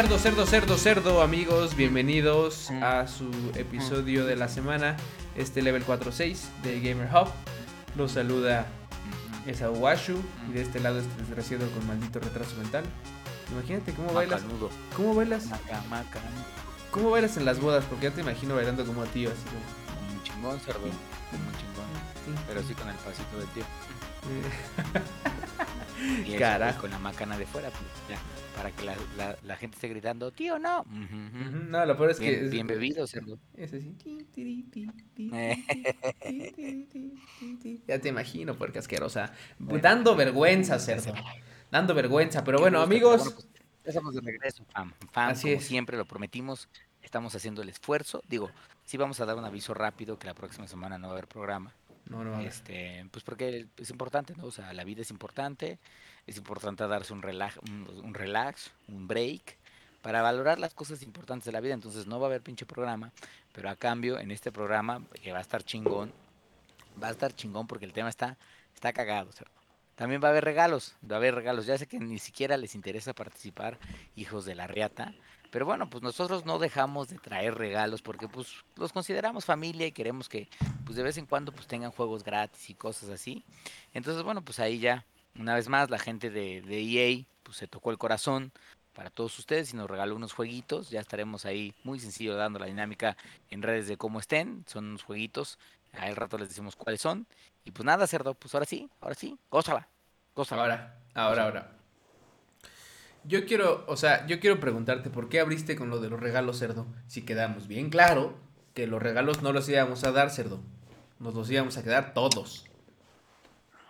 Cerdo, cerdo, cerdo, cerdo, amigos, bienvenidos a su episodio de la semana, este level 46 de Gamer Hub. Los saluda esa Washu y de este lado este desgraciado con maldito retraso mental. Imagínate cómo bailas. Macanudo. ¿Cómo bailas? Maca, maca. ¿Cómo bailas en las bodas? Porque ya te imagino bailando como a tío, así como. Un chingón, cerdo. Como un chingón. Pero sí con el pasito del tío. Y Carajo. pues, con la macana de fuera, pues, ya. Para que la, la, la gente esté gritando, tío, no. No, lo peor es que. bien, es- bien bebido, cerdo. Es así. Ya te imagino, porque asquerosa. Bueno. Dando vergüenza, cerdo. Dando vergüenza. Pero bueno, amigos. bueno, pues, ya estamos de regreso, fam. Fam, Así como es. siempre lo prometimos, estamos haciendo el esfuerzo. Digo, sí vamos a dar un aviso rápido que la próxima semana no va a haber programa. No, no. Este, pues porque es importante, ¿no? O sea, la vida es importante, es importante darse un relax, un, relax, un break, para valorar las cosas importantes de la vida. Entonces no va a haber pinche programa, pero a cambio, en este programa, que va a estar chingón, va a estar chingón porque el tema está, está cagado. También va a haber regalos, va a haber regalos. Ya sé que ni siquiera les interesa participar, hijos de la riata. Pero bueno, pues nosotros no dejamos de traer regalos porque pues los consideramos familia y queremos que pues de vez en cuando pues tengan juegos gratis y cosas así. Entonces, bueno, pues ahí ya, una vez más, la gente de, de EA pues se tocó el corazón para todos ustedes y nos regaló unos jueguitos. Ya estaremos ahí muy sencillo dando la dinámica en redes de cómo estén. Son unos jueguitos. Al rato les decimos cuáles son. Y pues nada, cerdo, pues ahora sí, ahora sí, gózala. Gózala. Ahora, ahora, ahora. Yo quiero, o sea, yo quiero preguntarte por qué abriste con lo de los regalos, cerdo. Si quedamos bien claro que los regalos no los íbamos a dar, cerdo. Nos los íbamos a quedar todos.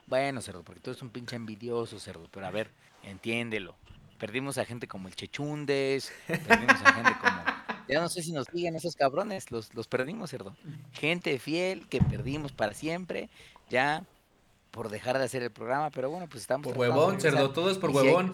Bueno, cerdo, porque tú eres un pinche envidioso, cerdo. Pero a ver, entiéndelo. Perdimos a gente como el Chechundes, perdimos a gente como... Ya no sé si nos siguen esos cabrones, los, los perdimos, cerdo. Gente fiel que perdimos para siempre, ya por dejar de hacer el programa, pero bueno, pues estamos... Por huevón, cerdo, todo es por huevón.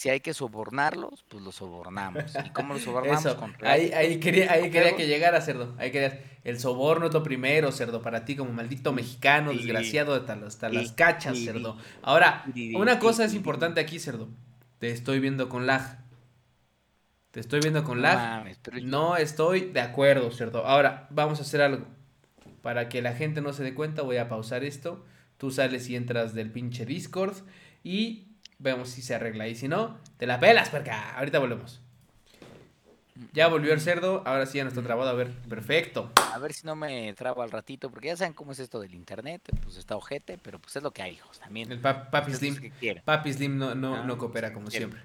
Si hay que sobornarlos, pues los sobornamos. ¿Y cómo los sobornamos? Eso, Con ahí, ahí quería, ahí con quería que llegara, cerdo. Ahí querías. El soborno es lo primero, cerdo, para ti como maldito mexicano, Y- desgraciado hasta, las- hasta las y- cachas, y- cerdo. Ahora, y- una cosa es y- importante aquí, cerdo. Te estoy viendo con lag. Te estoy viendo con lag. mames, pero No estoy de acuerdo, cerdo. Ahora, vamos a hacer algo. Para que la gente no se dé cuenta, voy a pausar esto. Tú sales y entras del pinche Discord. Y vemos si se arregla. Y si no, te la pelas, perca. Ahorita volvemos. Ya volvió el cerdo. Ahora sí ya no está trabado. A ver, perfecto. A ver si no me trabo al ratito, porque ya saben cómo es esto del internet, pues está ojete, pero pues es lo que hay, hijos, también. El pa- Papi Ustedes Slim. Papi Slim no, no, Ah, no coopera sí, como siempre.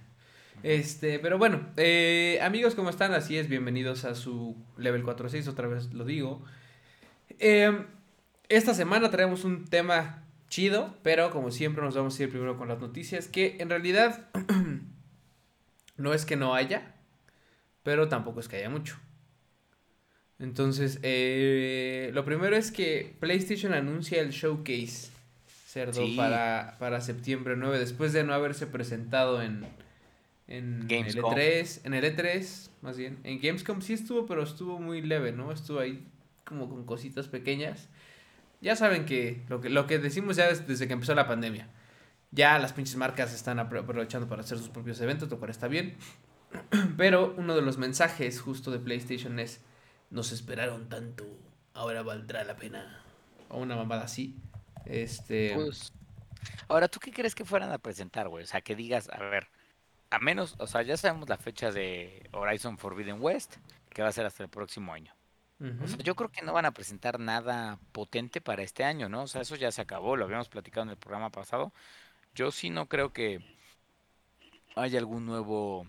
Este, pero bueno, eh, amigos, ¿cómo están? Así es, bienvenidos a su level 46, otra vez lo digo. Eh, esta semana traemos un tema chido, pero como siempre nos vamos a ir primero con las noticias, que en realidad no es que no haya, pero tampoco es que haya mucho. Entonces, eh, lo primero es que PlayStation anuncia el showcase cerdo Sí. para, para septiembre 9, después de no haberse presentado en, en el Gamescom. E3, en el E3, más bien. En Gamescom sí estuvo, pero estuvo muy leve, ¿no? Estuvo ahí como con cositas pequeñas. Ya saben que lo que, lo que decimos ya es desde que empezó la pandemia. Ya las pinches marcas están apro- aprovechando para hacer sus propios eventos, lo cual está bien. Pero uno de los mensajes justo de PlayStation es, nos esperaron tanto, ahora valdrá la pena. O una mamada así. Este... Pues, ahora, ¿tú qué crees que fueran a presentar, güey? O sea, que digas, a ver, a menos, o sea, ya sabemos la fecha de Horizon Forbidden West, que va a ser hasta el próximo año. O sea, yo creo que no van a presentar nada potente para este año, ¿no? O sea, eso ya se acabó, lo habíamos platicado en el programa pasado. Yo sí no creo que haya algún nuevo,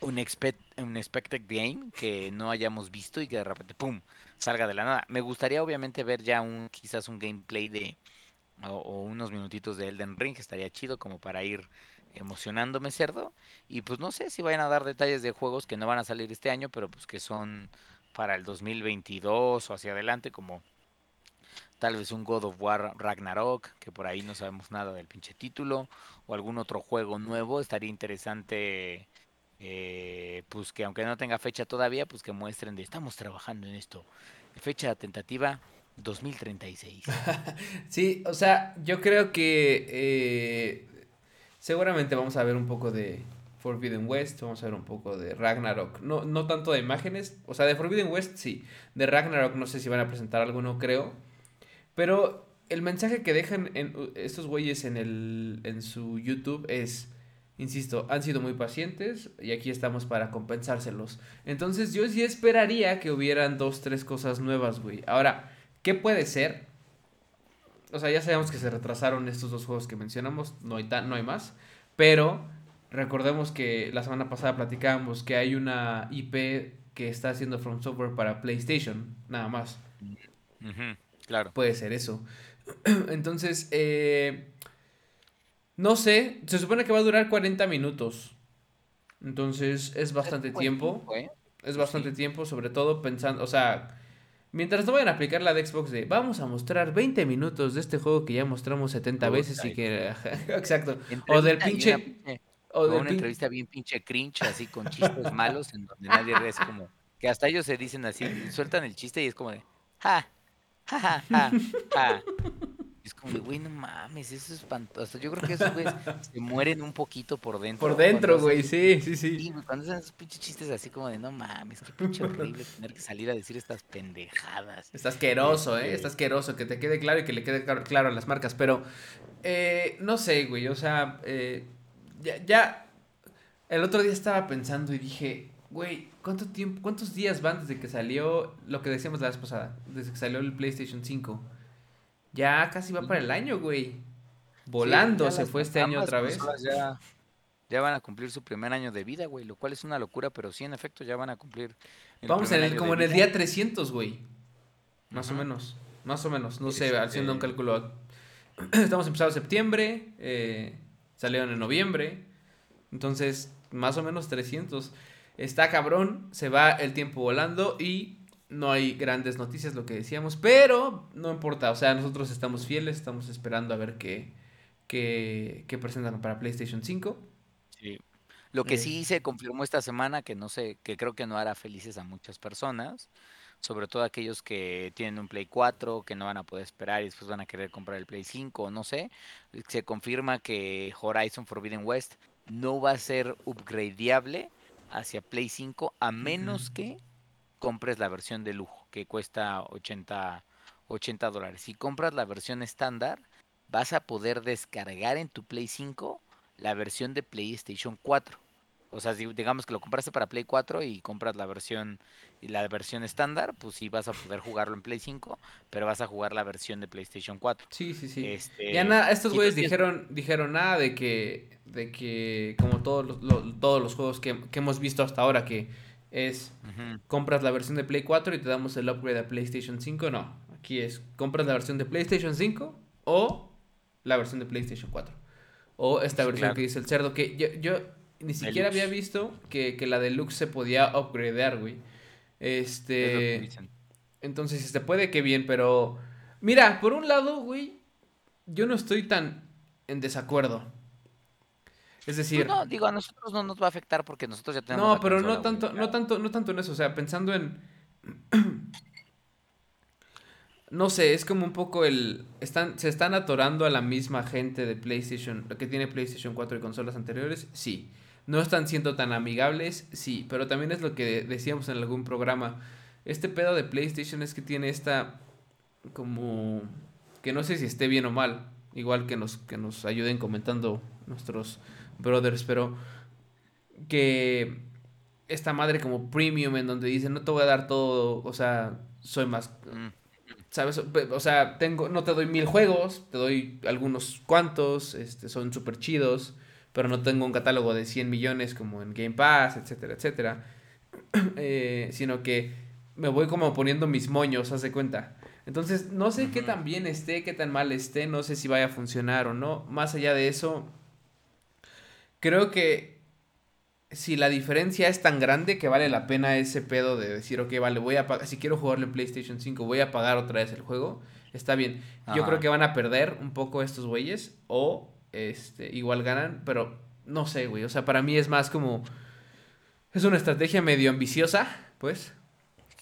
un, expect, un expected game que no hayamos visto y que de repente, ¡pum!, salga de la nada. Me gustaría obviamente ver ya un, quizás un gameplay de, o, o unos minutitos de Elden Ring, estaría chido como para ir emocionándome cerdo. Y pues no sé si vayan a dar detalles de juegos que no van a salir este año, pero pues que son para el 2022 o hacia adelante, como tal vez un God of War Ragnarok, que por ahí no sabemos nada del pinche título, o algún otro juego nuevo, estaría interesante, eh, pues que aunque no tenga fecha todavía, pues que muestren de estamos trabajando en esto. Fecha tentativa 2036. Sí, o sea, yo creo que eh, seguramente vamos a ver un poco de, Forbidden West, vamos a ver un poco de Ragnarok. No, no tanto de imágenes, o sea, de Forbidden West sí. De Ragnarok no sé si van a presentar algo, no creo. Pero el mensaje que dejan en, estos güeyes en, el, en su YouTube es, insisto, han sido muy pacientes y aquí estamos para compensárselos. Entonces yo sí esperaría que hubieran dos, tres cosas nuevas, güey. Ahora, ¿qué puede ser? O sea, ya sabemos que se retrasaron estos dos juegos que mencionamos, no hay, no hay más. Pero recordemos que la semana pasada platicábamos que hay una IP que está haciendo From Software para PlayStation, nada más. claro. Puede ser eso. Entonces, eh, no sé, se supone que va a durar 40 minutos. Entonces, es bastante tiempo. ¿eh? Es bastante tiempo, sobre todo pensando, o sea, mientras no vayan a aplicar la de Xbox de vamos a mostrar 20 minutos de este juego que ya mostramos 70 veces y que... Exacto. O del pinche... O una entrevista bien pinche cringe, así con chistes malos, en donde nadie es como. Que hasta ellos se dicen así, sueltan el chiste y es como de. Ja, ja, ja, ja, ja. Es como de, güey, no mames, eso es espantoso. Yo creo que esos güeyes se mueren un poquito por dentro. Por dentro, güey, sí, sí, sí. Sí, cuando hacen esos pinches chistes así como de, no mames, qué pinche horrible tener que salir a decir estas pendejadas. Está asqueroso, ¿eh? Este Está asqueroso, que te quede claro y que le quede claro a las marcas. Pero, eh, no sé, güey, o sea, eh, ya, ya, el otro día estaba pensando y dije, güey, ¿cuánto tiempo, cuántos días van desde que salió lo que decíamos la vez pasada? Desde que salió el PlayStation 5. Ya casi va para el año, güey. Volando se fue este año otra vez. Ya, ya, van a cumplir su primer año de vida, güey, lo cual es una locura, pero sí, en efecto, ya van a cumplir. Vamos en el, como en el día 300, güey. Más o menos. Más o menos. No sé, haciendo un cálculo. Estamos empezando septiembre. Eh, salieron en noviembre. Entonces, más o menos 300. Está cabrón, se va el tiempo volando y no hay grandes noticias, lo que decíamos, pero no importa, o sea, nosotros estamos fieles, estamos esperando a ver qué, qué, qué presentan para PlayStation 5. Sí. Lo que sí eh. se confirmó esta semana, que no sé, que creo que no hará felices a muchas personas, sobre todo aquellos que tienen un Play 4, que no van a poder esperar y después van a querer comprar el Play 5, no sé. Se confirma que Horizon Forbidden West no va a ser upgradeable hacia Play 5 a menos que compres la versión de lujo, que cuesta 80, 80 dólares. Si compras la versión estándar, vas a poder descargar en tu Play 5 la versión de PlayStation 4. O sea, si digamos que lo compraste para Play 4 y compras la versión la versión estándar, pues sí vas a poder jugarlo en Play 5, pero vas a jugar la versión de PlayStation 4. Sí, sí, sí. Este, ya nada, estos güeyes dijeron dijeron nada de que de que como todos los, todos los juegos que, hemos visto hasta ahora que es compras la versión de Play 4 y te damos el upgrade a PlayStation 5, no. Aquí es compras la versión de PlayStation 5 o la versión de PlayStation 4. O esta versión que dice el cerdo que yo, yo ni siquiera había visto que, que la deluxe se podía upgradear, güey. Este. Entonces, este puede que bien, pero. Mira, por un lado, güey, yo no estoy tan en desacuerdo. Es pues decir. no, digo, a nosotros no nos va a afectar porque nosotros ya tenemos. No, pero no tanto, no tanto, no tanto en eso. O sea, pensando en. no sé, es como un poco el. Están, se están atorando a la misma gente de PlayStation, que tiene PlayStation 4 y consolas anteriores, sí. No están siendo tan amigables, sí, pero también es lo que decíamos en algún programa. Este pedo de PlayStation es que tiene esta como que no sé si esté bien o mal, igual que nos que nos ayuden comentando nuestros brothers, pero que esta madre como premium en donde dice no te voy a dar todo, o sea, soy más mm. ¿sabes? O sea, tengo, no te doy mil juegos, te doy algunos cuantos, este, son súper chidos pero no tengo un catálogo de 100 millones como en Game Pass, etcétera, etcétera. Eh, sino que me voy como poniendo mis moños, haz de cuenta. Entonces, no sé qué tan bien esté, qué tan mal esté, no sé si vaya a funcionar o no. Más allá de eso, creo que si la diferencia es tan grande que vale la pena ese pedo de decir, ok, vale, voy a pagar, si quiero jugarle en PlayStation 5, voy a pagar otra vez el juego, está bien. Yo creo que van a perder un poco estos güeyes o este, igual ganan, pero no sé, güey. O sea, para mí es más como. Es una estrategia medio ambiciosa, pues.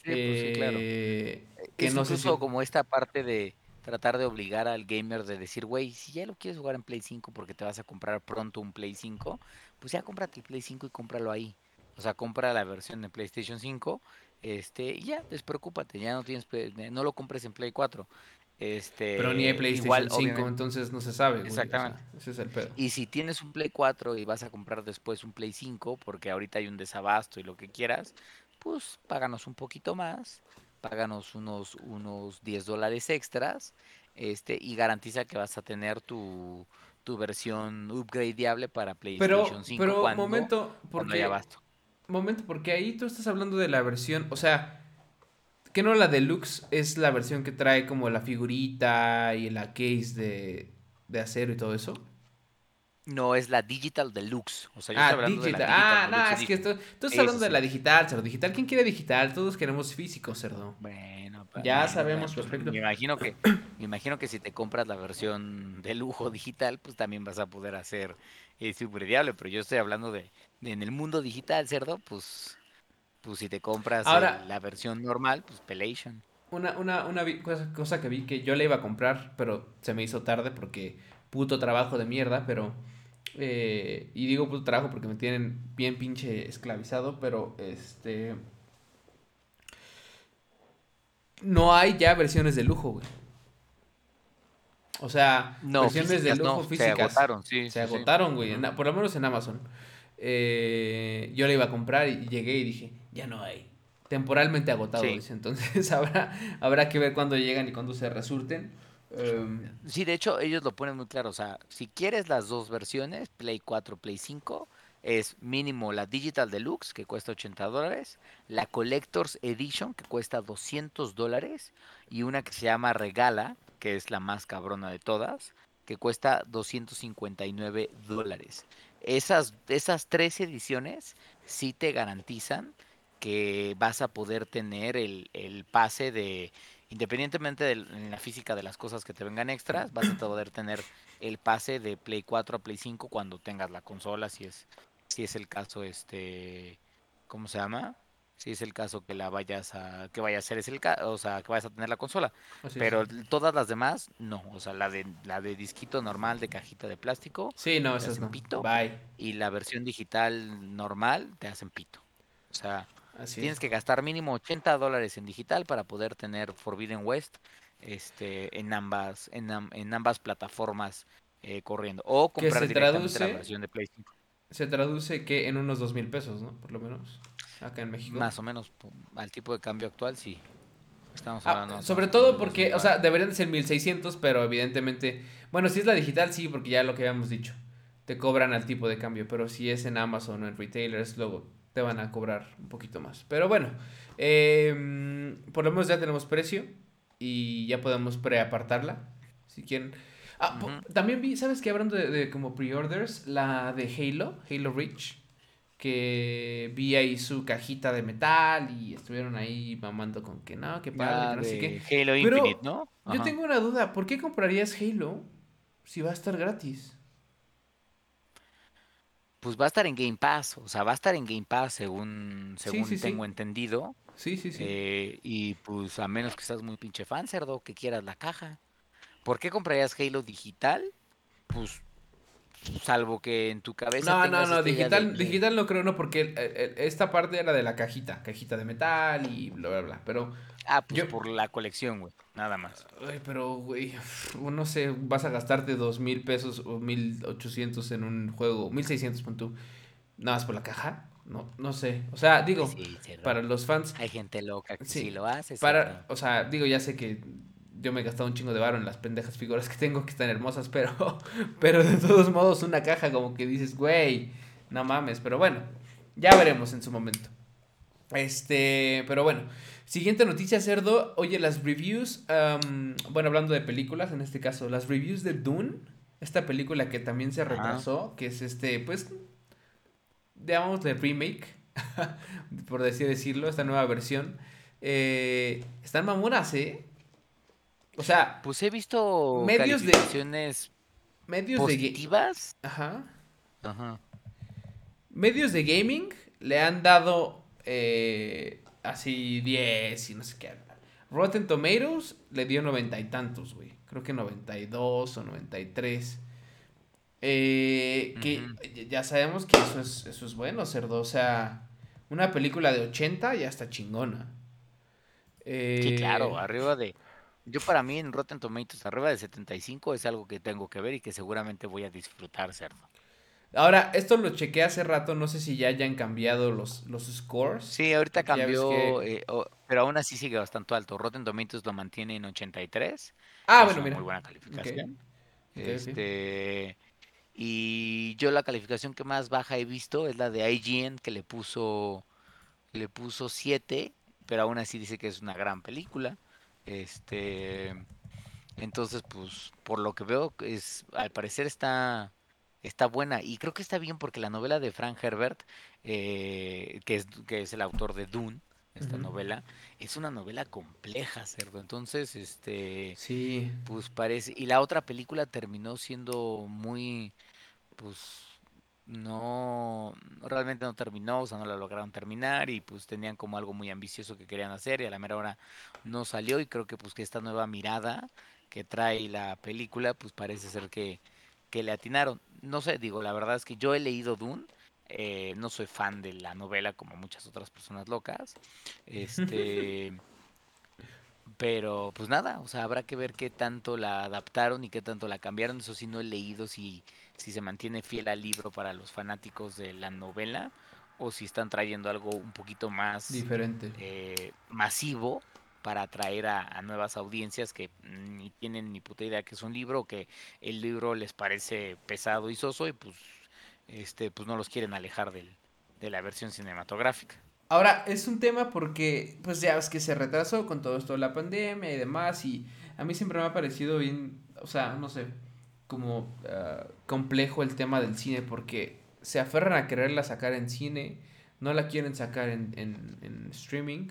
Sí, pues sí, claro. Eh, que es no incluso como esta parte de tratar de obligar al gamer de decir, güey, si ya lo quieres jugar en Play 5 porque te vas a comprar pronto un Play 5, pues ya cómprate el Play 5 y cómpralo ahí. O sea, compra la versión de PlayStation 5, este, y ya, despreocúpate, ya no tienes, no lo compres en Play 4. Este, Pero ni hay PlayStation 5, entonces no se sabe. Exactamente. ese es el pedo. Y si tienes un Play 4 y vas a comprar después un Play 5, porque ahorita hay un desabasto y lo que quieras, pues páganos un poquito más, páganos unos, unos 10 dólares extras, este, y garantiza que vas a tener tu, tu versión upgradeable para PlayStation 5 pero, cuando, momento, porque, haya abasto. Momento, porque ahí tú estás hablando de la versión, o sea, que no la deluxe es la versión que trae como la figurita y la case de, de acero y todo eso? No, es la Digital Deluxe. O sea, yo ah, estoy hablando digital. de la Ah, no, es que esto, tú estás hablando de la digital, cerdo. Digital, ¿quién quiere digital? Todos queremos físico, cerdo. Bueno, pues, ya sabemos pues, perfecto. Me imagino que, me imagino que si te compras la versión de lujo digital, pues también vas a poder hacer eh, super. Pero yo estoy hablando de, en el mundo digital, cerdo, pues, pues si te compras la versión normal, pues Pelation. Una, una, una cosa, cosa que vi que yo le iba a comprar, pero se me hizo tarde porque puto trabajo de mierda, pero eh, y digo puto trabajo porque me tienen bien pinche esclavizado, pero este... No hay ya versiones de lujo, güey. O sea, versiones de lujo físicas. Se agotaron, sí. Se agotaron, güey. Por lo menos en Amazon. Eh, yo le iba a comprar y llegué y dije, ya no hay. Temporalmente agotado, dice. Entonces habrá, habrá que ver cuándo llegan y cuándo se resurten. Em, sí, de hecho, ellos lo ponen muy claro. O sea, si quieres las dos versiones, Play 4, Play 5, es mínimo la Digital Deluxe, que cuesta 80 dólares, la Collector's Edition, que cuesta 200 dólares, y una que se llama Regala, que es la más cabrona de todas, que cuesta 259 dólares. Esas, esas tres ediciones sí te garantizan que vas a poder tener el, el pase de independientemente de la física de las cosas que te vengan extras, vas a poder tener el pase de Play 4 a Play 5 cuando tengas la consola, si es, si es el caso, este, ¿cómo se llama? Si es el caso que la vayas a, que vaya a ser es el o sea, que vayas a tener la consola. Pero todas las demás, no. O sea, la de, la de disquito normal de cajita de plástico. Sí, no, esas no. Pito, Bye. Y la versión digital normal te hacen pito. O sea, Tienes que gastar mínimo 80 dólares en digital para poder tener Forbidden West este, en, ambas, en, en ambas plataformas eh, corriendo. O comprar directamente la versión de PlayStation. Se traduce que en unos dos mil pesos, ¿no? Por lo menos. Acá en México. Más o menos. Al tipo de cambio actual, sí. Estamos ah, hablando. sobre todo porque, o sea, deberían ser 1600, pero evidentemente. Bueno, si es la digital, sí, porque ya lo que habíamos dicho. Te cobran al tipo de cambio, pero si es en Amazon o en retailers, luego te van a cobrar un poquito más. Pero bueno, em, por lo menos ya tenemos precio y ya podemos preapartarla. Si quieren. Ah, también vi, ¿sabes qué? Hablando de, como pre-orders, la de Halo, Halo Reach, que vi ahí su cajita de metal y estuvieron ahí mamando con que no, que padre, no sé qué. Halo Infinite, ¿no? Yo tengo una duda, ¿por qué comprarías Halo si va a estar gratis? Pues va a estar en Game Pass, o sea, va a estar en Game Pass según, según tengo entendido. Sí, sí, sí. Eh, y pues a menos que seas muy pinche fan, cerdo, que quieras la caja. ¿Por qué comprarías Halo digital? Pues salvo que en tu cabeza. No, no, no, digital, digital no creo, no, porque esta parte era de la cajita, cajita de metal y bla, bla, bla. Pero Ah, pues por la colección, güey. Nada más. Ay, pero, güey, no sé, vas a gastarte dos mil pesos o mil ochocientos en un juego, mil seiscientos, pon tú, nada más por la caja. No, no sé. O sea, digo, para los fans. Hay gente loca que sí, lo hace. Para, o sea, digo, ya sé que yo me he gastado un chingo de varo en las pendejas figuras que tengo que están hermosas, pero, pero de todos modos, una caja como que dices, güey, no mames. Pero bueno, ya veremos en su momento. Este, pero bueno. Siguiente noticia, cerdo. Oye, las reviews, bueno, hablando de películas, en este caso, las reviews de Dune, esta película que también se retrasó, que es este, pues, digamos, de remake, por así decirlo, esta nueva versión. Eh, están mamonas, ¿eh? O sea, pues he visto medios de medios positivas. Ajá. Ajá. Medios de gaming le han dado eh, así 10 y no sé qué. Rotten Tomatoes le dio noventa y tantos, güey. Creo que 92 o 93. Eh, que ya sabemos que eso es, eso es bueno, cerdo. O sea, una película de 80 ya está chingona. Sí, claro, eh, arriba de... Yo para mí en Rotten Tomatoes, arriba de 75 es algo que tengo que ver y que seguramente voy a disfrutar, cerdo. Ahora, esto lo chequé hace rato, no sé si ya hayan cambiado los, los scores. Sí, ahorita cambió, eh, pero aún así sigue bastante alto. Rotten Tomatoes lo mantiene en 83. Ah, bueno, mira. Muy buena calificación. este, Y yo la calificación que más baja he visto es la de IGN, que le puso, le puso 7, pero aún así dice que es una gran película. Este, entonces, pues, por lo que veo, es, al parecer está está buena. Y creo que está bien porque la novela de Frank Herbert, eh, que, es, que es el autor de Dune, esta novela, es una novela compleja, cerdo. Entonces, este, sí, pues parece y la otra película terminó siendo muy, pues no, realmente no terminó, o sea, no la lograron terminar y pues tenían como algo muy ambicioso que querían hacer y a la mera hora no salió y creo que pues que esta nueva mirada que trae la película pues parece ser que que le atinaron. No sé, digo, la verdad es que yo he leído Dune. Eh, no soy fan de la novela como muchas otras personas locas. Este. pero pues nada, o sea, habrá que ver qué tanto la adaptaron y qué tanto la cambiaron. Eso sí, no he leído si, si se mantiene fiel al libro para los fanáticos de la novela o si están trayendo algo un poquito más diferente, eh, masivo para atraer a, nuevas audiencias que ni tienen ni puta idea que es un libro, que el libro les parece pesado y soso y pues este pues no los quieren alejar del, de la versión cinematográfica. Ahora, es un tema porque, pues ya es que se retrasó con todo esto de la pandemia y demás, y a mí siempre me ha parecido bien, o sea, no sé, como ah, complejo el tema del cine, porque se aferran a quererla sacar en cine, no la quieren sacar en, en, en streaming,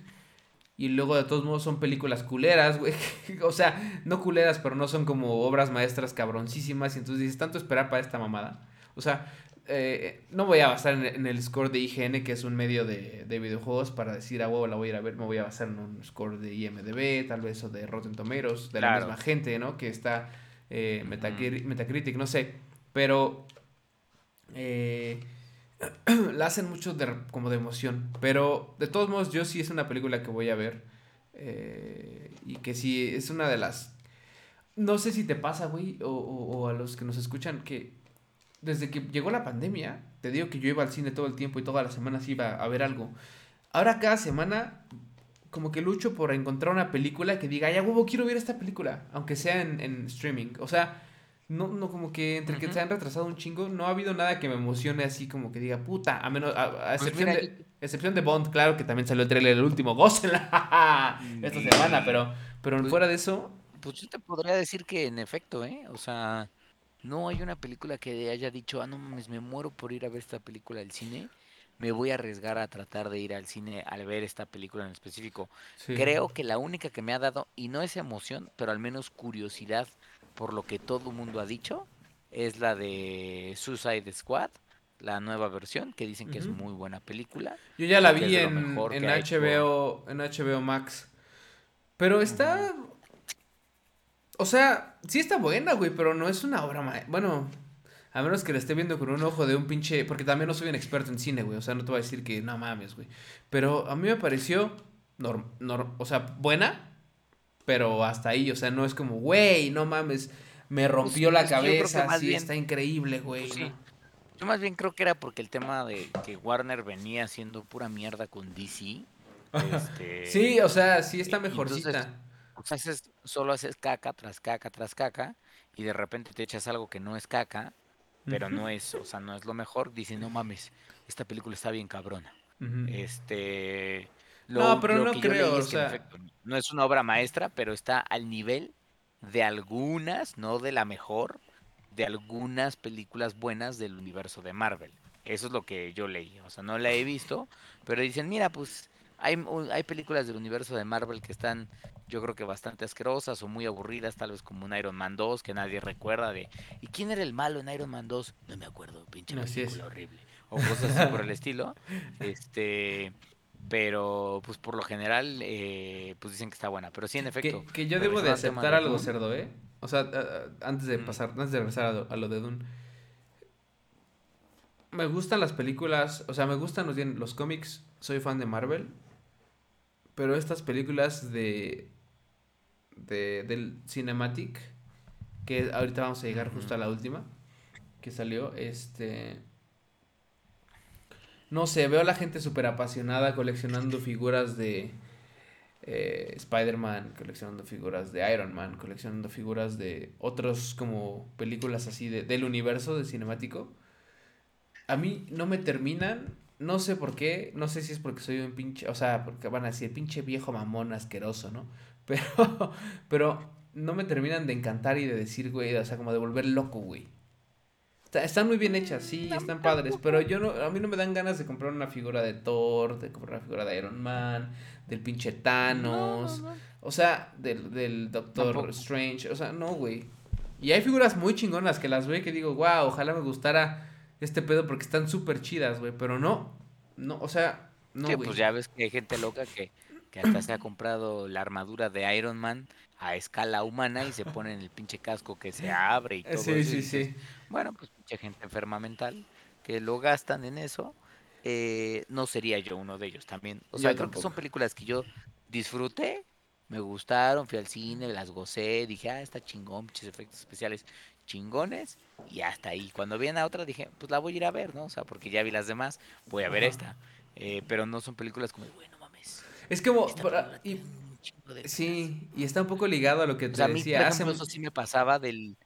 y luego de todos modos son películas culeras, güey. o sea, no culeras, pero no son como obras maestras cabroncísimas. Y entonces dices, tanto esperar para esta mamada. O sea, eh, no voy a basar en, el score de IGN, que es un medio de, videojuegos, para decir, ah, huevo, la voy a ir a ver. Me voy a basar en un score de IMDB, tal vez, o de Rotten Tomatoes, de la misma gente, ¿no? Que está eh, Metacritic, no sé. Pero... Eh, la hacen mucho de, como de emoción. Pero de todos modos, yo sí es una película que voy a ver. Eh, y que sí es una de las. No sé si te pasa, güey, o, o, a los que nos escuchan, que desde que llegó la pandemia, te digo que yo iba al cine todo el tiempo y todas las semanas iba a ver algo. Ahora cada semana, como que lucho por encontrar una película que diga, ya huevo, quiero ver esta película, aunque sea en, en streaming. O sea, no, no, como que entre que se han retrasado un chingo, no ha habido nada que me emocione así como que diga, puta, a menos, a, pues excepción, de, excepción de Bond, claro que también salió el trailer el último, gócenla esta semana, pero, pero pues fuera de eso. Pues yo te podría decir que en efecto, ¿eh? O sea, no hay una película que haya dicho, ah, no mames, me muero por ir a ver esta película al cine. Me voy a arriesgar a tratar de ir al cine al ver esta película en específico. Creo que la única que me ha dado, y no es emoción, pero al menos curiosidad por lo que todo el mundo ha dicho, es la de Suicide Squad, la nueva versión, que dicen que es muy buena película. Yo ya la vi en, HBO, en HBO Max. Pero está... O sea, sí está buena, güey, pero no es una obra Bueno, a menos que la esté viendo con un ojo de un pinche... Porque también no soy un experto en cine, güey. O sea, no te voy a decir que no mames, güey. Pero a mí me pareció... Norm, o sea, buena, pero hasta ahí, o sea, no es como, güey, no mames, me pues rompió la cabeza, sí, está increíble, güey. Pues yo más bien creo que era porque el tema de que Warner venía haciendo pura mierda con DC. Este, sí, o sea, sí está mejorcita. o sea, solo haces caca tras caca tras caca y de repente te echas algo que no es caca, pero no es, o sea, no es lo mejor. Dicen, no mames, esta película está bien cabrona. Este no, pero no creo, o sea... no es una obra maestra, pero está al nivel de algunas, no de la mejor, de algunas películas buenas del universo de Marvel. Eso es lo que yo leí, o sea, no la he visto, pero dicen, mira, pues hay, hay películas del universo de Marvel que están, yo creo que bastante asquerosas o muy aburridas, tal vez como un Iron Man 2 que nadie recuerda de, ¿y quién era el malo en Iron Man 2? No me acuerdo, pinche película horrible. O cosas así por el estilo. Este, pero pues por lo general eh, pues dicen que está buena, pero sí en efecto. Que, yo debo de aceptar algo, cerdo, ¿eh? O sea, antes de pasar, antes de regresar a lo, de Dune. Me gustan las películas, o sea, me gustan los, los cómics, soy fan de Marvel, pero estas películas de, de del Cinematic, que ahorita vamos a llegar justo a la última que salió, este no sé, veo a la gente súper apasionada coleccionando figuras de eh, Spider-Man, coleccionando figuras de Iron Man, coleccionando figuras de otros como películas así de, del universo de cinemático. A mí no me terminan, no sé por qué, no sé si es porque soy un pinche, o sea, porque van a decir pinche viejo mamón asqueroso, ¿no? Pero, pero no me terminan de encantar y de decir, güey, o sea, como de volver loco, güey están muy bien hechas, sí, están padres, pero yo no, a mí no me dan ganas de comprar una figura de Thor, de comprar una figura de Iron Man, del pinche Thanos, o sea, del, del Doctor Strange, o sea, no, güey. Y hay figuras muy chingonas que las veo y que digo, wow, ojalá me gustara este pedo porque están súper chidas, güey, pero no, no, o sea, no, güey. pues ya ves que hay gente loca que, que hasta se ha comprado la armadura de Iron Man a escala humana y se pone en el pinche casco que se abre y todo sí, Sí, sí, Bueno, pues mucha gente enferma mental que lo gastan en eso. Eh, no sería yo uno de ellos también. O sea, creo que son películas que yo disfruté, me gustaron, fui al cine, las gocé, dije, ah, está chingón, muchos efectos especiales chingones, y hasta ahí. Cuando vi a otra dije, pues la voy a ir a ver, ¿no? O sea, porque ya vi las demás, voy a ver esta. Eh, pero no son películas como, bueno, mames. Es como, Sí, y está un poco ligado a lo que te o decía. A mí, eso sí me pasaba del,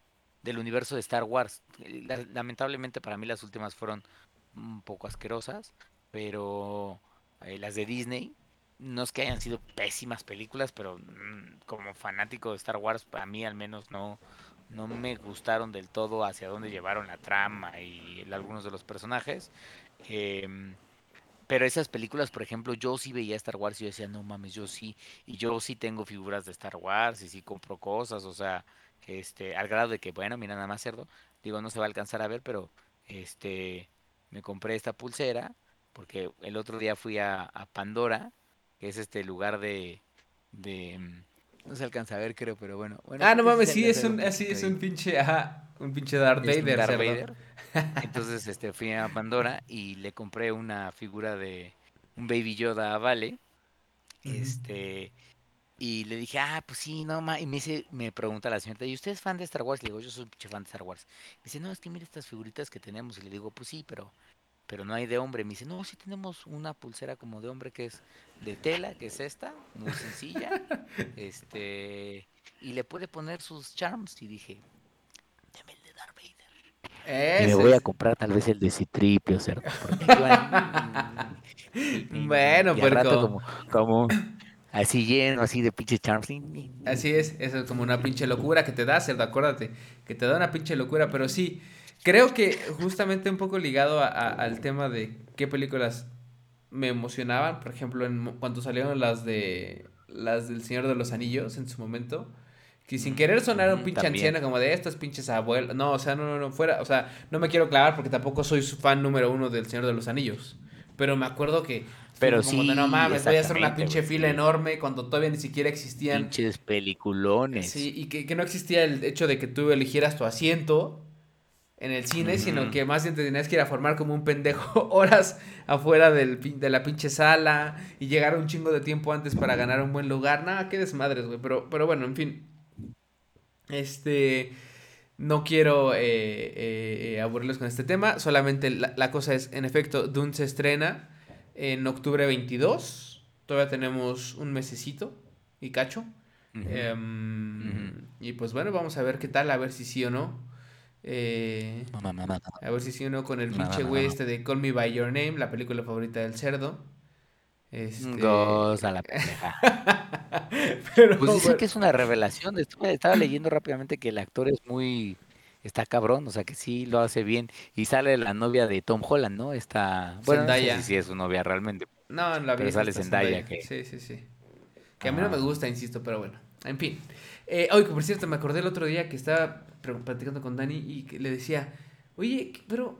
del universo de Star Wars. Lamentablemente para mí las últimas fueron un poco asquerosas, pero eh, las de Disney no es que hayan sido pésimas películas, pero mm, como fanático de Star Wars, para mí al menos no, no me gustaron del todo hacia dónde llevaron la trama y algunos de los personajes. Eh, pero esas películas, por ejemplo, yo sí veía Star Wars y yo decía, no mames, yo sí, y yo sí tengo figuras de Star Wars y sí compro cosas, o sea, este, al grado de que, bueno, mira, nada más cerdo, digo, no se va a alcanzar a ver, pero, este, me compré esta pulsera, porque el otro día fui a, Pandora, que es este lugar de, de, mm, no se alcanza a ver, creo, pero bueno. bueno ah, no mames, sí, es un, así es un pinche, ajá, un pinche Darth Vader. Darth Vader. Entonces este, fui a Pandora y le compré una figura de un Baby Yoda a Vale. Este. Y le dije, ah, pues sí, no, ma. Y me dice, me pregunta la señorita, ¿y usted es fan de Star Wars? Le digo, yo soy un fan de Star Wars. Me dice, no, es que mira estas figuritas que tenemos. Y le digo, pues sí, pero, pero no hay de hombre. Me dice, no, sí tenemos una pulsera como de hombre que es de tela, que es esta, muy sencilla. este, y le puede poner sus charms. Y dije, y me voy a comprar tal vez el de Citripio, ¿cierto? bueno, pero como, así lleno, así de pinche charms. Así es, eso es como una pinche locura que te da, cerdo, acuérdate, que te da una pinche locura, pero sí, creo que justamente un poco ligado al tema de qué películas me emocionaban, por ejemplo, en, cuando salieron las de las del Señor de los Anillos en su momento, que sin querer sonar un pinche anciano como de estas pinches abuelas. No, o sea, no, no, no, fuera. O sea, no me quiero clavar porque tampoco soy su fan número uno del Señor de los Anillos. Pero me acuerdo que. Pero sí. no mames, voy a hacer una pinche fila enorme cuando todavía ni siquiera existían. Pinches peliculones. Sí, y que, no existía el hecho de que tú eligieras tu asiento en el cine, sino que más bien te tenías que ir a formar como un pendejo horas afuera del, de la pinche sala y llegar un chingo de tiempo antes para ganar un buen lugar. Nada, qué desmadres, güey. Pero, pero bueno, en fin. Este, no quiero eh, eh, eh, aburrirlos con este tema, solamente la, cosa es, en efecto, Dune se estrena en octubre 22, todavía tenemos un mesecito y cacho. Em, y pues bueno, vamos a ver qué tal, a ver si sí o no. A ver si sí o no con el pinche güey este de Call Me By Your Name, la película favorita del cerdo. Este... Goza la pendeja. pues dicen que es una revelación. Estaba leyendo rápidamente que el actor es muy. Está cabrón, o sea que sí lo hace bien. Y sale la novia de Tom Holland, ¿no? Está. Bueno, Zendaya. no sé si es su novia realmente. No, la. Pero sale Zendaya. Que... Sí, sí, sí. Que a mí no me gusta, insisto, pero bueno. En fin. Eh, oye, por cierto, me acordé el otro día que estaba platicando con Dani y le decía, oye, pero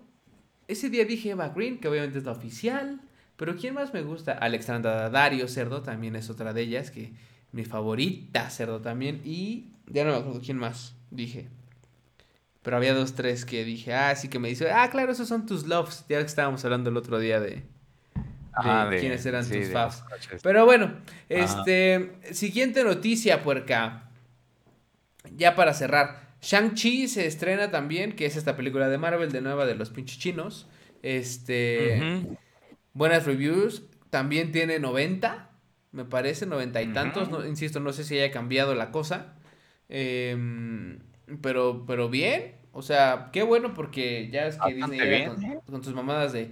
ese día dije Eva Green, que obviamente es la oficial Pero ¿quién más me gusta? Alexandra Dario Cerdo también es otra de ellas, que mi favorita Cerdo también. Y ya no me acuerdo quién más dije. Pero había dos, tres que dije, ah, sí que me dice, ah, claro, esos son tus loves. Ya que estábamos hablando el otro día de, de, quiénes eran tus faves. Pero bueno, este, siguiente noticia, puerca. Ya para cerrar. Shang-Chi se estrena también, que es esta película de Marvel de nueva de los pinches chinos. Este, buenas reviews. También tiene 90, me parece, 90 y tantos. insisto, no sé si haya cambiado la cosa. Em, pero, pero bien. O sea, qué bueno porque ya es que Disney con, con tus mamadas de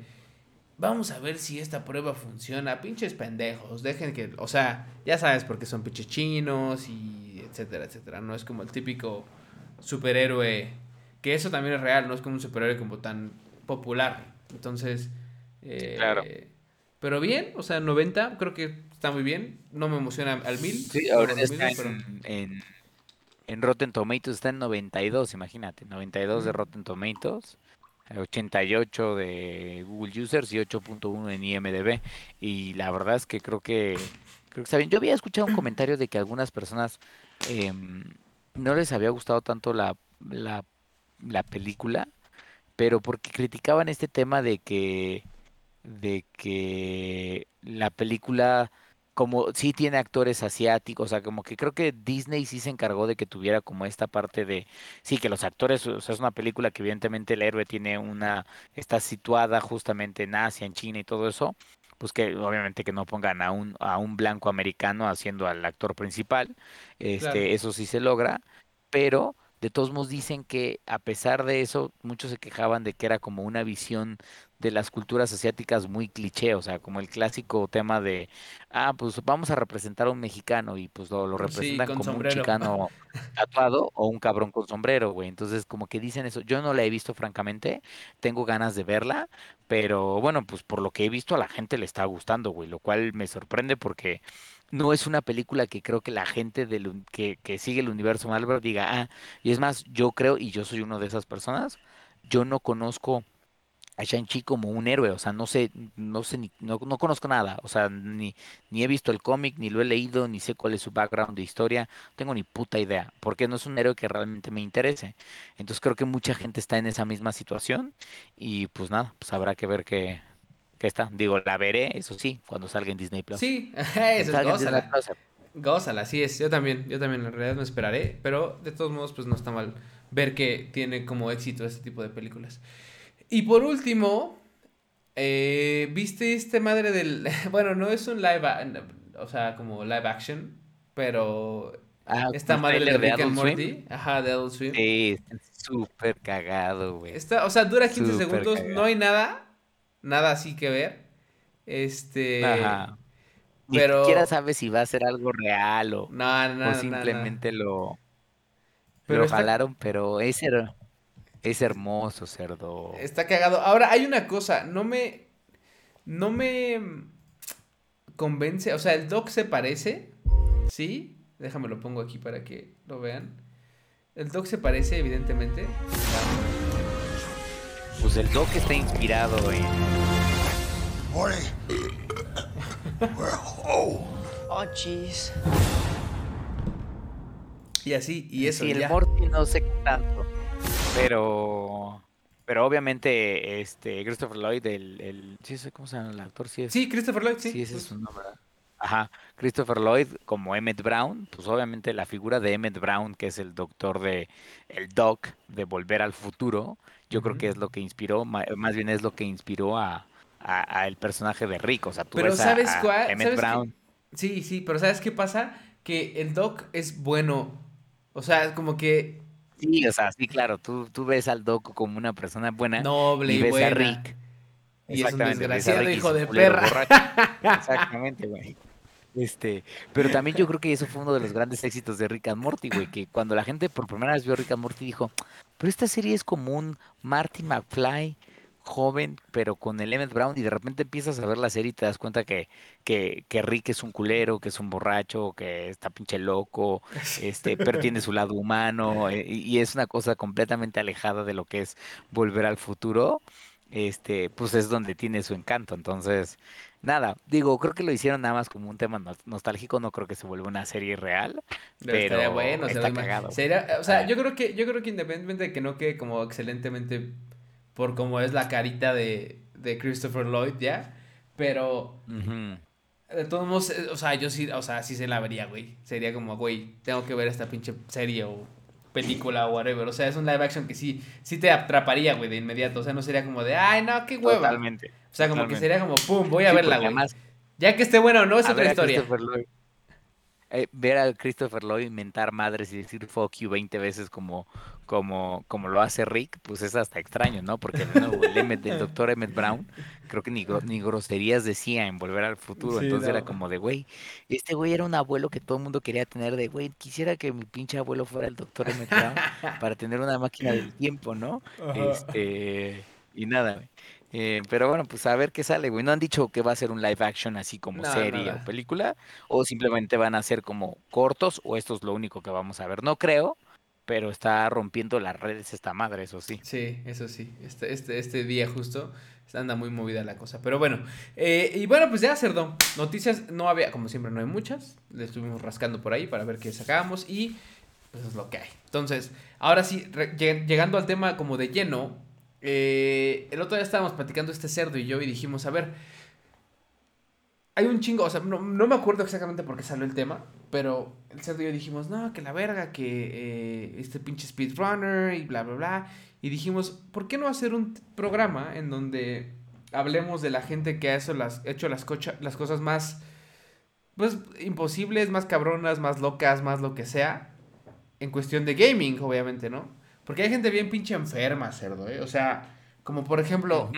vamos a ver si esta prueba funciona. Pinches pendejos, dejen que, o sea, ya sabes porque son pinches chinos y etcétera, etcétera. No es como el típico superhéroe, que eso también es real, no es como un superhéroe como tan popular. Entonces, eh, claro. Pero bien, o sea, 90 creo que está muy bien. No me emociona al mil. Sí, ahora está en, en, Rotten Tomatoes está en 92, imagínate, 92 de Rotten Tomatoes. 88 de Google Users y 8.1 en IMDB. Y la verdad es que creo que, creo que está bien. Yo había escuchado un comentario de que algunas personas em, no les había gustado tanto la, la, la película, pero porque criticaban este tema de que, de que la película como sí tiene actores asiáticos, o sea, como que creo que Disney sí se encargó de que tuviera como esta parte de, sí, que los actores, o sea, es una película que evidentemente el héroe tiene una, está situada justamente en Asia, en China y todo eso, pues que obviamente que no pongan a un, a un blanco americano haciendo al actor principal, este, eso sí se logra, pero de todos modos dicen que a pesar de eso, muchos se quejaban de que era como una visión de las culturas asiáticas muy cliché, o sea, como el clásico tema de, ah, pues vamos a representar a un mexicano y pues lo, representan como un chicano tatuado o un cabrón con sombrero, güey. Entonces, como que dicen eso. Yo no la he visto, francamente, tengo ganas de verla, pero bueno, pues por lo que he visto a la gente le está gustando, güey, lo cual me sorprende porque no es una película que creo que la gente del, que, que sigue el universo Marvel diga, ah, y es más, yo creo, y yo soy uno de esas personas, yo no conozco a Shang-Chi como un héroe, o sea, no sé, no sé, ni, no, no conozco nada, o sea, ni, ni he visto el cómic, ni lo he leído, ni sé cuál es su background de historia, no tengo ni puta idea, porque no es un héroe que realmente me interese. Entonces creo que mucha gente está en esa misma situación y pues nada, pues habrá que ver qué, qué está. Digo, la veré, eso sí, cuando salga en Disney Plus. Sí, eso es gózala. Gózala, así es, yo también, yo también en realidad me esperaré, pero de todos modos pues no está mal ver que tiene como éxito este tipo de películas. Y por último, eh, ¿viste este madre del... Bueno, no es un live... O sea, como live action, pero... Ah, esta madre de Rick and Morty. Ajá, de Adult Swim. Sí, súper cagado, güey. o sea, dura 15 segundos, no hay nada, nada así que ver. Este... Ajá. Pero... Ni siquiera sabes si va a ser algo real o, no, no, o simplemente lo... Pero lo jalaron, pero ese era... Es hermoso, cerdo. Está cagado. Ahora, hay una cosa, no me. No me convence. O sea, el doc se parece. ¿Sí? Déjame lo pongo aquí para que lo vean. El doc se parece, evidentemente. Pues el doc está inspirado en. oh, jeez. Y así, y eso. Y el Morty no sé qué tanto. Pero pero obviamente este Christopher Lloyd el, el sí cómo se llama el actor sí es. Sí Christopher Lloyd sí. Sí ese es su nombre ajá Christopher Lloyd como Emmett Brown pues obviamente la figura de Emmett Brown que es el doctor de el Doc de Volver al Futuro yo creo que es lo que inspiró más bien es lo que inspiró a, a, el personaje de Rick o sea tú pero sabes cuál Emmett Brown. Sí sí pero sabes qué pasa que el Doc es bueno. O sea como que Sí, o sea, sí, claro, tú, tú ves al Doc como una persona buena. Noble y, ves a Rick. Y es un desgraciado hijo de perra. Exactamente, güey. Este, pero también yo creo que eso fue uno de los grandes éxitos de Rick and Morty, güey, que cuando la gente por primera vez vio Rick and Morty dijo, pero esta serie es como un Marty McFly joven, pero con el Emmett Brown, y de repente empiezas a ver la serie y te das cuenta que, que, que Rick es un culero, que es un borracho, que está pinche loco, este, pero tiene su lado humano, eh, y, es una cosa completamente alejada de lo que es volver al futuro, este, pues es donde tiene su encanto. Entonces, nada, digo, creo que lo hicieron nada más como un tema nostálgico, no creo que se vuelva una serie real, pero bueno, está cagado. o sea, yo creo que yo creo que independientemente de que no quede como excelentemente por como es la carita de, de Christopher Lloyd ya, pero de todos modos, eh, o sea, yo sí, o sea, sí se la vería, güey. Sería como, güey, tengo que ver esta pinche serie o película o whatever. O sea, es un live action que sí, sí te atraparía, güey, de inmediato. O sea, no sería como de, ay, no, qué hueva. Totalmente. O sea, como que sería como, pum, voy a verla, güey. Ya que esté buena o no, es otra historia. Eh, ver a Christopher Lloyd inventar madres y decir fuck you 20 veces como, como, como lo hace Rick, pues es hasta extraño, ¿no? Porque el, doctor Emmett Brown, creo que ni, ni groserías decía en Volver al Futuro, entonces era como de, güey, este güey era un abuelo que todo el mundo quería tener de, güey, quisiera que mi pinche abuelo fuera el doctor Emmett Brown para tener una máquina del tiempo, ¿no? Este, y nada, güey. Eh, pero bueno, pues a ver qué sale, güey. No han dicho que va a ser un live action así como serie o película, o simplemente van a ser como cortos, o esto es lo único que vamos a ver. No creo, pero está rompiendo las redes esta madre, eso sí. Sí, eso sí. Este, este, este día justo anda muy movida la cosa. Pero bueno, eh, y bueno, pues ya, Cerdo. Noticias no había, como siempre, no hay muchas. Le estuvimos rascando por ahí para ver qué sacábamos y pues es lo que hay. Entonces, ahora sí, llegando al tema como de lleno, eh, el otro día estábamos platicando este cerdo y yo y dijimos, a ver, hay un chingo, o sea, no, me acuerdo exactamente por qué salió el tema, pero el cerdo y yo dijimos, no, que la verga, que eh, este pinche speedrunner y bla, bla, bla. Y dijimos, ¿por qué no hacer un programa en donde hablemos de la gente que ha hecho las, hecho las, las cosas más, pues, imposibles, más cabronas, más locas, más lo que sea, en cuestión de gaming, obviamente, ¿no? Porque hay gente bien pinche enferma, cerdo, ¿eh? O sea, como por ejemplo,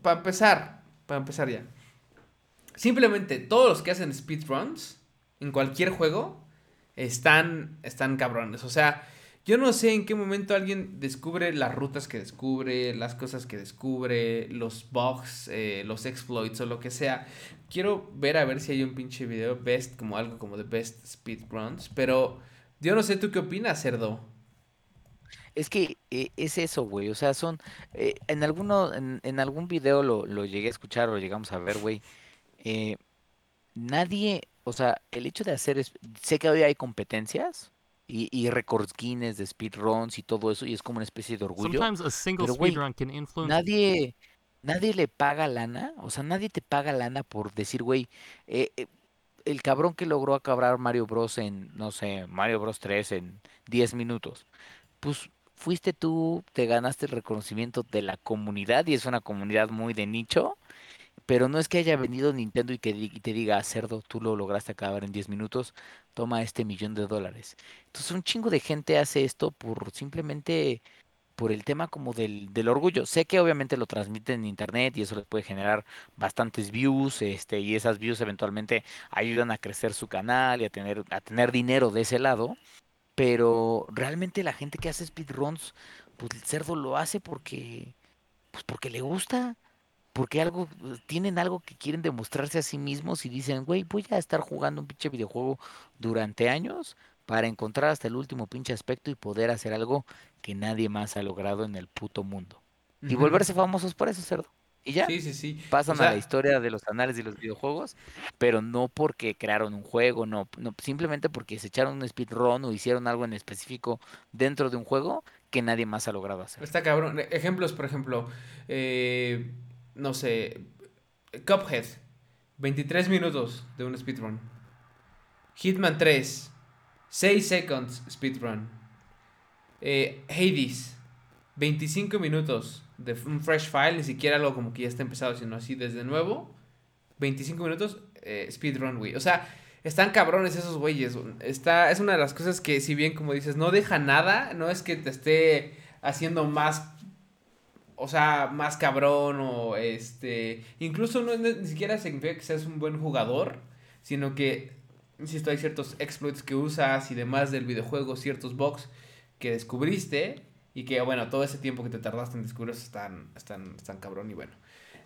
para empezar, para empezar ya. Simplemente todos los que hacen speedruns en cualquier juego están, están cabrones. O sea, yo no sé en qué momento alguien descubre las rutas que descubre, las cosas que descubre, los bugs, eh, los exploits o lo que sea. Quiero ver a ver si hay un pinche video best, como algo como de best speedruns. Pero yo no sé, ¿tú qué opinas, cerdo? Es que eh, es eso, güey. O sea, son. Eh, en alguno, en, en, algún video lo, lo, llegué a escuchar o lo llegamos a ver, güey. Eh, nadie. O sea, el hecho de hacer. sé que hoy hay competencias y, y records Guinness de speedruns y todo eso, y es como una especie de orgullo. pero, güey, nadie. Nadie le paga lana, o sea, nadie te paga lana por decir, güey, eh, el cabrón que logró acabar Mario Bros. en, no sé, Mario Bros. 3 en 10 minutos. Pues fuiste tú, te ganaste el reconocimiento de la comunidad y es una comunidad muy de nicho, pero no es que haya venido Nintendo y que te diga, cerdo, tú lo lograste acabar en 10 minutos, toma este millón de dólares. Entonces un chingo de gente hace esto por simplemente por el tema como del, del orgullo. Sé que obviamente lo transmiten en internet y eso les puede generar bastantes views, este, y esas views eventualmente ayudan a crecer su canal y a tener, a tener dinero de ese lado pero realmente la gente que hace speedruns, pues el cerdo lo hace porque, pues porque le gusta, porque algo, tienen algo que quieren demostrarse a sí mismos y dicen, güey, voy a estar jugando un pinche videojuego durante años para encontrar hasta el último pinche aspecto y poder hacer algo que nadie más ha logrado en el puto mundo. Y volverse famosos por eso, cerdo. Y ya. Sí, sí, sí. Pasan a la historia de los anales de los videojuegos, pero no porque crearon un juego, no, no, simplemente porque se echaron un speedrun o hicieron algo en específico dentro de un juego que nadie más ha logrado hacer. Está cabrón. Ejemplos, por ejemplo, eh, no sé, Cuphead, 23 minutos de un speedrun. Hitman 3, 6 seconds speedrun. Eh, Hades, 25 minutos de un fresh file, ni siquiera algo como que ya está empezado, sino así desde nuevo. 25 minutos, eh, speedrun, güey. O sea, están cabrones esos güeyes. Está, es una de las cosas que, si bien, como dices, no deja nada, no es que te esté haciendo más. O sea, más cabrón o este. Incluso no ni siquiera significa que seas un buen jugador, sino que, insisto, hay ciertos exploits que usas y demás del videojuego, ciertos bugs que descubriste y que, bueno, todo ese tiempo que te tardaste en descubrir están, están, están cabrón y bueno.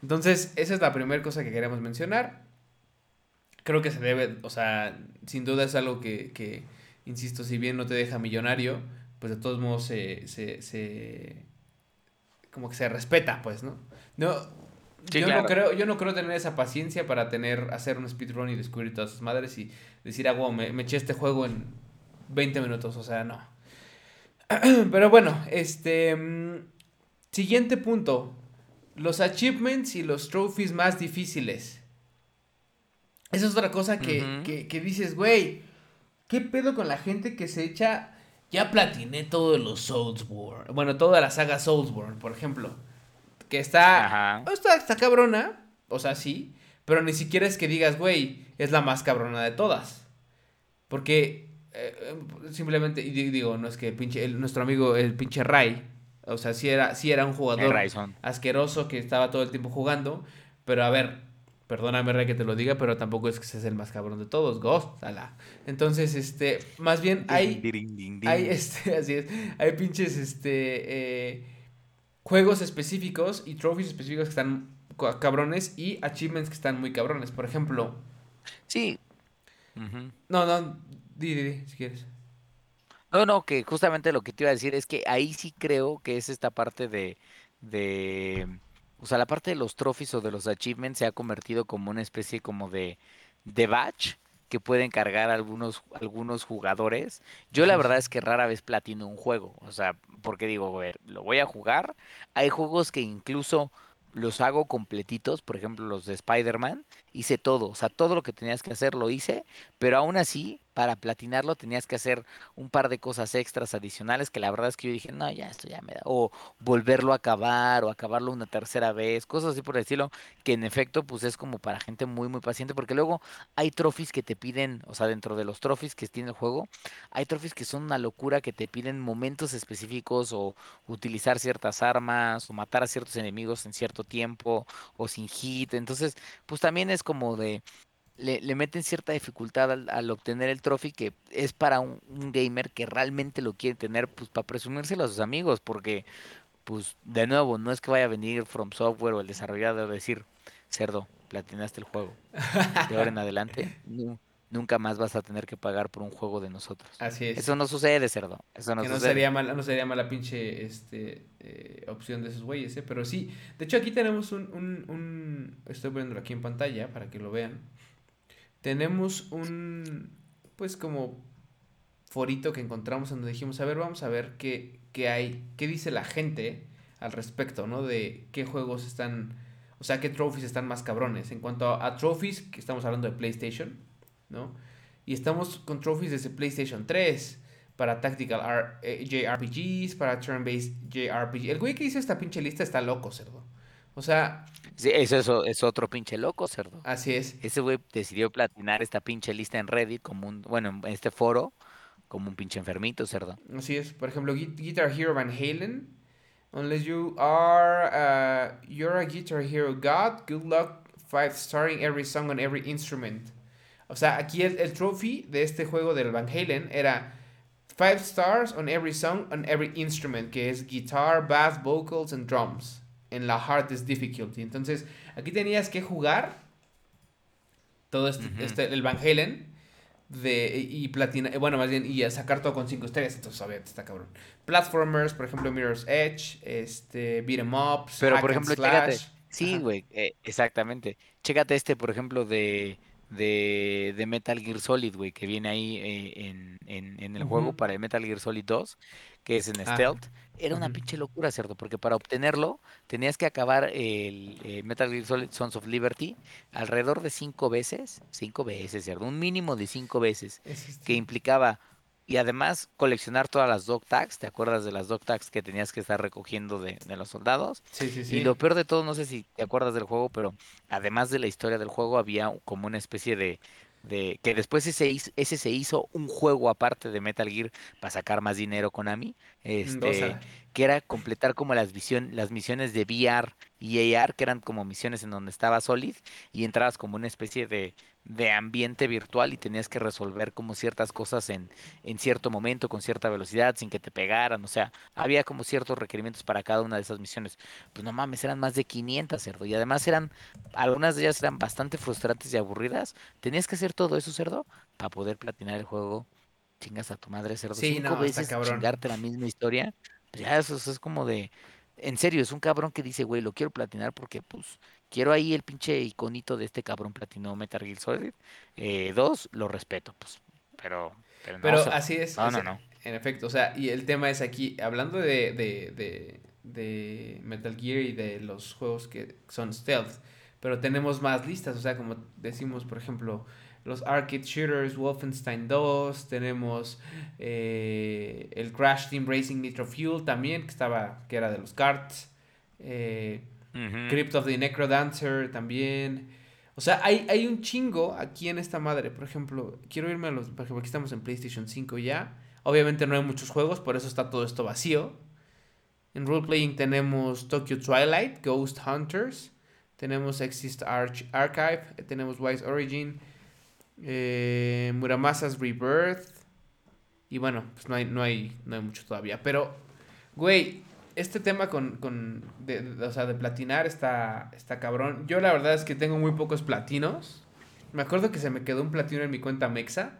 Entonces, esa es la primera cosa que queremos mencionar. Creo que se debe, o sea, sin duda es algo que, que insisto, si bien no te deja millonario, pues de todos modos se, se, se como que se respeta, pues, ¿no? No, yo no creo, yo no creo tener esa paciencia para tener, hacer un speedrun y descubrir todas sus madres y decir, ah, wow, me, me eché este juego en 20 minutos, o sea, no. Pero bueno, este. Mm, siguiente punto. Los achievements y los trophies más difíciles. Esa es otra cosa que, que, dices, güey. ¿Qué pedo con la gente que se echa? Ya platiné todo de los Soulsborne. Bueno, toda la saga Soulsborne, por ejemplo. Que está, está. Está cabrona. O sea, sí. Pero ni siquiera es que digas, güey, es la más cabrona de todas. Porque eh, eh, simplemente, y digo, no es que pinche, nuestro amigo, el pinche Ray, o sea, sí era, sí era un jugador asqueroso que estaba todo el tiempo jugando, pero a ver, perdóname Ray que te lo diga, pero tampoco es que seas el más cabrón de todos, Ghost, ala. Entonces, este, más bien hay, hay, este, así es, hay pinches, este, eh, juegos específicos y trophies específicos que están cabrones y achievements que están muy cabrones, por ejemplo. Sí. No, no, Di, di, si quieres. No, no, que justamente lo que te iba a decir es que ahí sí creo que es esta parte de, de, o sea, la parte de los trophies o de los achievements se ha convertido como una especie como de, de batch que pueden cargar algunos, algunos jugadores. Yo la verdad es que rara vez platino un juego, o sea, porque digo, a ver, lo voy a jugar. Hay juegos que incluso los hago completitos, por ejemplo los de Spider-Man, hice todo, o sea, todo lo que tenías que hacer lo hice, pero aún así, para platinarlo tenías que hacer un par de cosas extras adicionales que la verdad es que yo dije, no, ya esto ya me da, o volverlo a acabar, o acabarlo una tercera vez, cosas así por el estilo, que en efecto, pues es como para gente muy, muy paciente, porque luego hay trophies que te piden, o sea, dentro de los trophies que tiene el juego, hay trophies que son una locura, que te piden momentos específicos, o utilizar ciertas armas, o matar a ciertos enemigos en cierto tiempo, o sin hit, entonces, pues también es como de, le, meten cierta dificultad al, obtener el trophy que es para un, gamer que realmente lo quiere tener pues para presumírselo a sus amigos porque pues de nuevo no es que vaya a venir From Software o el desarrollador a decir cerdo platinaste el juego de ahora en adelante nunca más vas a tener que pagar por un juego de nosotros así es eso no sucede cerdo eso no, que no sería mala no sería mala pinche este eh, opción de esos güeyes ¿eh? pero sí de hecho aquí tenemos un, un, un estoy poniéndolo aquí en pantalla para que lo vean tenemos un, pues como forito que encontramos donde dijimos, a ver, vamos a ver qué, qué hay, qué dice la gente al respecto, ¿no? De qué juegos están, o sea, qué trophies están más cabrones. En cuanto a, trophies, que estamos hablando de PlayStation, ¿no? Y estamos con trophies desde PlayStation 3 para Tactical R eh, JRPGs, para Turn-Based JRPG. El güey que hizo esta pinche lista está loco, cerdo. O sea, Sí, eso, es otro pinche loco, cerdo. Así es. Ese güey decidió platinar esta pinche lista en Reddit como un, bueno, en este foro, como un pinche enfermito, cerdo. Así es. Por ejemplo, Guitar Hero Van Halen. Unless you are, uh, you're a Guitar Hero God, good luck five starring every song on every instrument. O sea, aquí el, el trophy de este juego del Van Halen era five stars on every song on every instrument, que es guitar, bass, vocals and drums en la hardest difficulty. Entonces, aquí tenías que jugar todo este, este el Van Halen de, y platina, bueno, más bien, y sacar todo con cinco estrellas, entonces, obviamente, está cabrón. Platformers, por ejemplo, Mirror's Edge, este, Beat 'em Ups, Pero, por ejemplo, chécate, sí, güey, eh, exactamente. Chécate este, por ejemplo, de, de, de Metal Gear Solid, güey, que viene ahí eh, en, en, en, el juego para el Metal Gear Solid 2, que es en Stealth. Era una pinche locura, ¿cierto? Porque para obtenerlo tenías que acabar el Metal Gear Solid Sons of Liberty alrededor de cinco veces, cinco veces, ¿cierto? Un mínimo de cinco veces, que implicaba y además coleccionar todas las dog tags, ¿te acuerdas de las dog tags que tenías que estar recogiendo de, de, los soldados? Sí, sí, sí. Y lo peor de todo, no sé si te acuerdas del juego, pero además de la historia del juego había como una especie de de que después ese, ese se hizo un juego aparte de Metal Gear para sacar más dinero con Ami, este, que era completar como las, visión, las misiones de VR y AR, que eran como misiones en donde estaba Solid y entrabas como una especie de, de ambiente virtual y tenías que resolver como ciertas cosas en, en cierto momento, con cierta velocidad, sin que te pegaran, o sea, había como ciertos requerimientos para cada una de esas misiones. Pues no mames, eran más de 500, cerdo, y además eran, algunas de ellas eran bastante frustrantes y aburridas. Tenías que hacer todo eso, cerdo, para poder platinar el juego. Chingas a tu madre, cerdo. Sí, Cinco veces chingarte la misma historia. Pues ya eso, eso es como de, en serio, es un cabrón que dice, güey, lo quiero platinar porque, pues, quiero ahí el pinche iconito de este cabrón platino Metal Gear Solid. Eh, dos, lo respeto, pues, pero... Pero, pero así es. No, no, no. En efecto, o sea, y el tema es aquí, hablando de, de, de, de Metal Gear y de los juegos que son stealth, pero tenemos más listas, o sea, como decimos, por ejemplo, los arcade shooters, Wolfenstein 2, tenemos eh, el Crash Team Racing Nitro Fuel también, que estaba, que era de los carts, eh, Crypt of the Necrodancer también, o sea, hay, hay un chingo aquí en esta madre, por ejemplo, quiero irme a los, por ejemplo, aquí estamos en PlayStation 5 ya, obviamente no hay muchos juegos, por eso está todo esto vacío, en roleplaying tenemos Tokyo Twilight, Ghost Hunters, tenemos Exist Archive, tenemos Wise Origin, eh, Muramasa's Rebirth. Y bueno, pues no hay, no hay, no hay mucho todavía. Pero, güey, este tema con, con de, o sea, de platinar está, está cabrón. Yo la verdad es que tengo muy pocos platinos. Me acuerdo que se me quedó un platino en mi cuenta Mexa,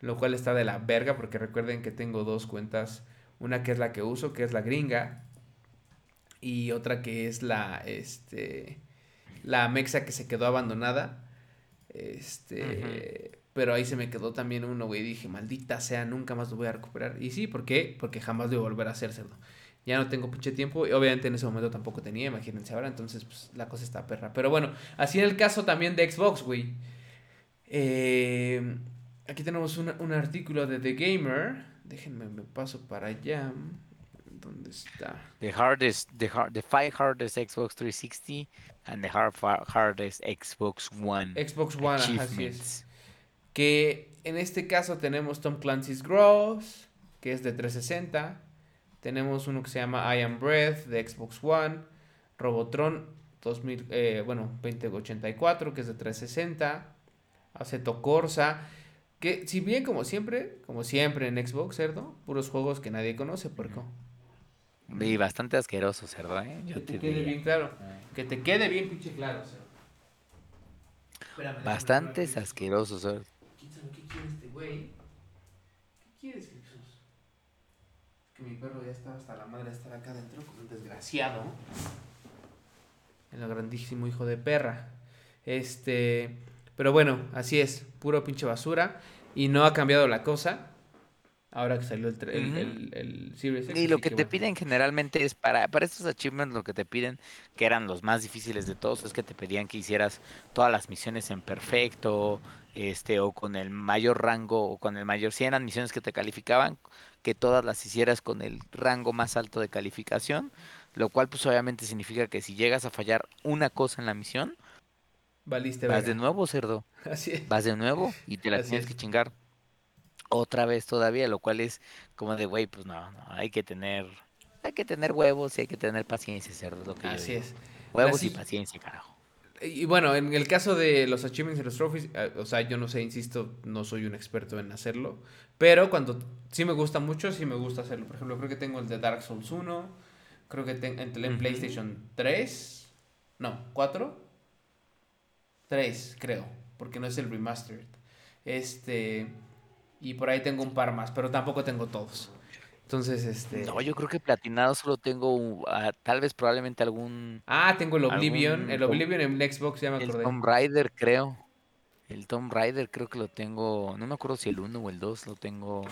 lo cual está de la verga porque recuerden que tengo dos cuentas. Una que es la que uso, que es la gringa. Y otra que es la, este, la Mexa que se quedó abandonada. Este, pero ahí se me quedó también uno, güey, dije, maldita sea, nunca más lo voy a recuperar. Y sí, ¿por qué? Porque jamás voy a volver a hacer cerdo. Ya no tengo pinche tiempo y obviamente en ese momento tampoco tenía, imagínense ahora, entonces pues la cosa está perra. Pero bueno, así en el caso también de Xbox, güey. Eh, aquí tenemos un artículo de The Gamer. Déjenme, me paso para allá. ¿Dónde está? The hardest, the, hard, the five hardest Xbox 360 and the hard, hardest Xbox One. Xbox One, así es. Que en este caso tenemos Tom Clancy's Gross, que es de 360. Tenemos uno que se llama I Am Breath de Xbox One. Robotron 2000, eh, bueno, 2084, que es de 360. Aceto Corsa. Que si bien como siempre, como siempre en Xbox, cerdo, puros juegos que nadie conoce, puerco. Y bastante asqueroso, cerdo, ¿eh? que te, quede bien claro. Que te quede bien pinche claro, cerdo. Bastantes asquerosos, cerdo. ¿Qué quiere este güey? ¿Qué quieres, que mi perro ya está hasta la madre de estar acá adentro como un desgraciado. En lo grandísimo hijo de perra. Este... Pero bueno, así es. Puro pinche basura. Y no ha cambiado la cosa. Ahora que salió el, el, el, Series X. Y lo que, te piden generalmente es para, para estos achievements, lo que te piden, que eran los más difíciles de todos, es que te pedían que hicieras todas las misiones en perfecto, este, o con el mayor rango, o con el mayor, si eran misiones que te calificaban, que todas las hicieras con el rango más alto de calificación, lo cual pues obviamente significa que si llegas a fallar una cosa en la misión, Valiste, vas de nuevo, cerdo. Así es. Vas de nuevo y te la tienes que chingar otra vez todavía, lo cual es como de, güey, pues no, no, hay que tener, hay que tener huevos y hay que tener paciencia, cerdo, lo que Así es. Huevos y paciencia, carajo. Y bueno, en el caso de los achievements y los trophies, eh, o sea, yo no sé, insisto, no soy un experto en hacerlo, pero cuando sí me gusta mucho, sí me gusta hacerlo. Por ejemplo, creo que tengo el de Dark Souls 1, creo que tengo en PlayStation 3, no, 4, 3, creo, porque no es el remastered. Este, y por ahí tengo un par más, pero tampoco tengo todos. Entonces, este. No, yo creo que platinado solo tengo ah, tal vez probablemente algún. Ah, tengo el Oblivion. el Oblivion en Xbox, ya me acordé. El Tomb Raider, creo. El Tomb Raider creo que lo tengo. No me acuerdo si el 1 o el 2 lo tengo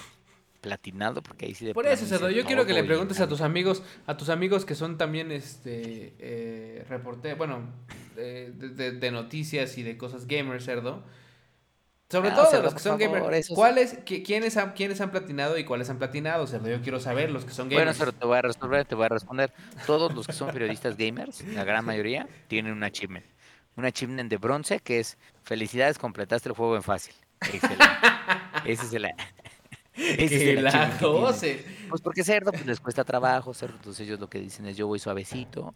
platinado, porque ahí sí de Por eso, Cedo, yo quiero que le preguntes a tus amigos, a tus amigos que son también este eh, reporte, bueno, de, de, noticias y de cosas gamers, cerdo sobre todo los que son gamers. ¿Cuáles, quiénes, han, ¿Quiénes han platinado y cuáles han platinado? Cerdo, yo quiero saber los que son gamers. Bueno, te voy a responder, te voy a responder. Todos los que son periodistas gamers, la gran mayoría, tienen un achievement. Un achievement de bronce que es felicidades, completaste el juego en fácil. Excelente. Ese es el... Ese es el 12. Pues porque cerdo pues les cuesta trabajo, cerdo, entonces ellos lo que dicen es yo voy suavecito,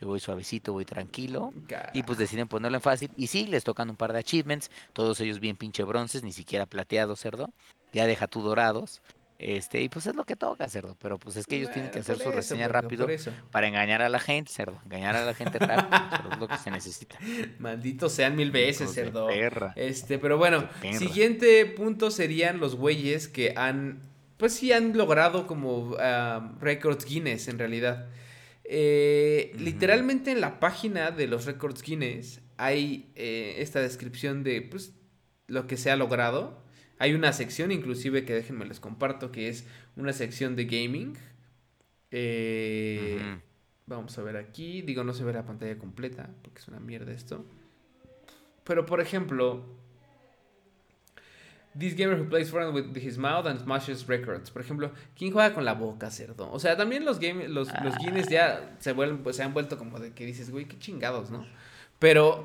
yo voy suavecito, voy tranquilo. Y pues deciden ponerlo en fácil. Y sí, les tocan un par de achievements. Todos ellos bien pinche bronces, ni siquiera plateados, cerdo. Ya deja tú dorados. Este, y pues es lo que toca, cerdo. Pero pues es que ellos tienen que hacer su reseña rápido para engañar a la gente, cerdo. Engañar a la gente rápido, es lo que se necesita. Malditos sean mil veces, cerdo. Este, pero bueno, siguiente punto serían los güeyes que han, pues sí han logrado como uh, récords Guinness en realidad. Eh, literalmente en la página de los Records Guinness hay eh, esta descripción de pues, lo que se ha logrado. Hay una sección, inclusive, que déjenme les comparto, que es una sección de gaming. Eh, vamos a ver aquí. Digo, no se ve la pantalla completa, porque es una mierda esto. Pero, por ejemplo, This gamer who plays Fortnite with his mouth and smashes records. Por ejemplo, ¿quién juega con la boca, cerdo? O sea, también los, game, los, los ah. Guinness ya se, vuelven, pues, se han vuelto como de que dices, güey, qué chingados, ¿no? Pero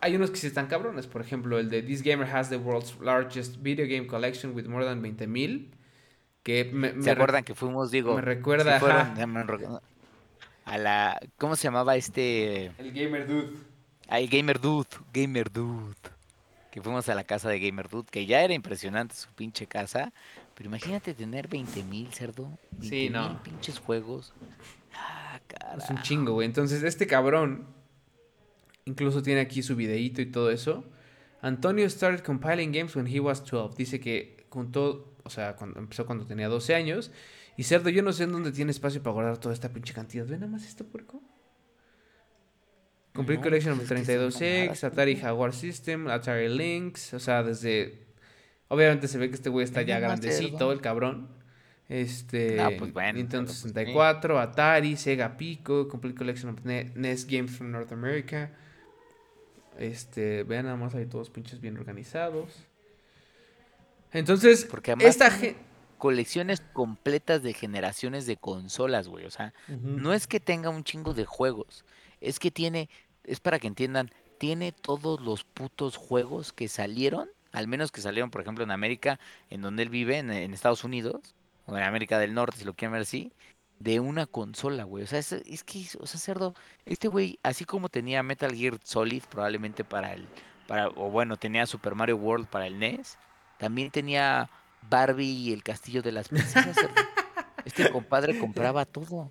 hay unos que sí están cabrones. Por ejemplo, el de This gamer has the world's largest video game collection with more than 20.000. Que me, ¿Se acuerdan que fuimos, digo? Me recuerda a la. ¿Cómo se llamaba este? El Gamer Dude. Ah, el Gamer Dude. Gamer Dude que fuimos a la casa de Gamer Dude, que ya era impresionante su pinche casa, pero imagínate tener 20 mil, cerdo. sí, no. pinches juegos. Ah, Es un chingo, güey. Entonces, este cabrón, incluso tiene aquí su videíto y todo eso. Antonio started compiling games when he was 12. Dice que juntó, o sea, cuando empezó cuando tenía 12 años. Y cerdo, yo no sé en dónde tiene espacio para guardar toda esta pinche cantidad. ¿Ve nada más esto, puerco? Complete Collection of 32X, Atari Jaguar System, Atari Lynx, o sea, desde... Obviamente se ve que este güey está ya grandecito, el cabrón. Este, ah, pues Nintendo 64, pues Atari, Sega Pico, Complete Collection of NES Games from North America. Este, vean nada más ahí todos pinches bien organizados. Entonces, porque esta colecciones completas de generaciones de consolas, güey, o sea, no es que tenga un chingo de juegos, es que tiene, es para que entiendan, tiene todos los putos juegos que salieron, al menos que salieron, por ejemplo, en América, en donde él vive, en, Estados Unidos, o en América del Norte, si lo quieren ver así, de una consola, güey. O sea, es, es, que, o sea, cerdo, este güey, así como tenía Metal Gear Solid probablemente para el, para, o bueno, tenía Super Mario World para el NES, también tenía Barbie y el Castillo de las Princesas, Este compadre compraba todo.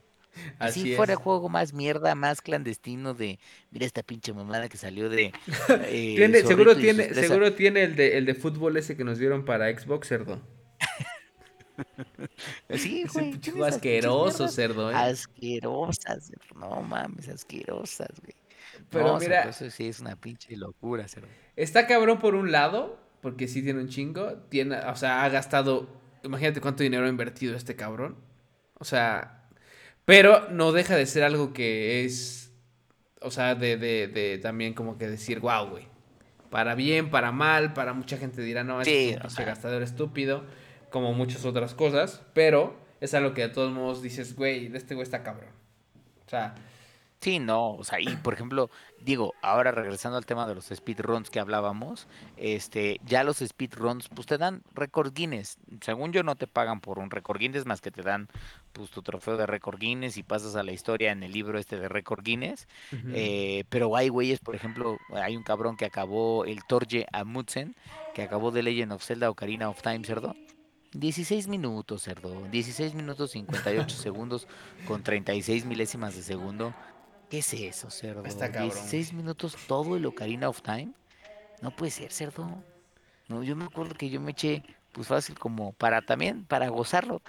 Así fuera el juego más mierda, más clandestino de, mira esta pinche mamada que salió de... Eh, seguro tiene, seguro tiene el de, el de fútbol ese que nos dieron para Xbox, cerdo. sí, güey. asqueroso, cerdo, ¿eh? Asquerosas, no mames, asquerosas, güey. Pero mira... Eso sí es una pinche locura, cerdo. Está cabrón por un lado, porque sí tiene un chingo. Tiene, o sea, ha gastado... Imagínate cuánto dinero ha invertido este cabrón. O sea, pero no deja de ser algo que es, o sea, de, de, de también como que decir, wow, güey. Para bien, para mal, para mucha gente dirá, no, es un gastador estúpido, como muchas otras cosas, pero es algo que de todos modos dices, güey, este güey está cabrón. O sea, Sí, no, o sea, y por ejemplo, digo, ahora regresando al tema de los speedruns que hablábamos, este, ya los speedruns, pues te dan récord Guinness. Según yo, no te pagan por un récord Guinness, más que te dan, pues, tu trofeo de récord Guinness y pasas a la historia en el libro este de récord Guinness. Eh, pero hay güeyes, por ejemplo, hay un cabrón que acabó el Torje Amundsen, que acabó de Legend of Zelda Ocarina of Time, cerdo. 16 minutos, cerdo. 16 minutos 58 segundos con 36 milésimas de segundo. ¿Qué es eso, cerdo? Está 16 minutos todo el Ocarina of Time. No puede ser, cerdo. No, yo me acuerdo que yo me eché, pues fácil como para también, para gozarlo.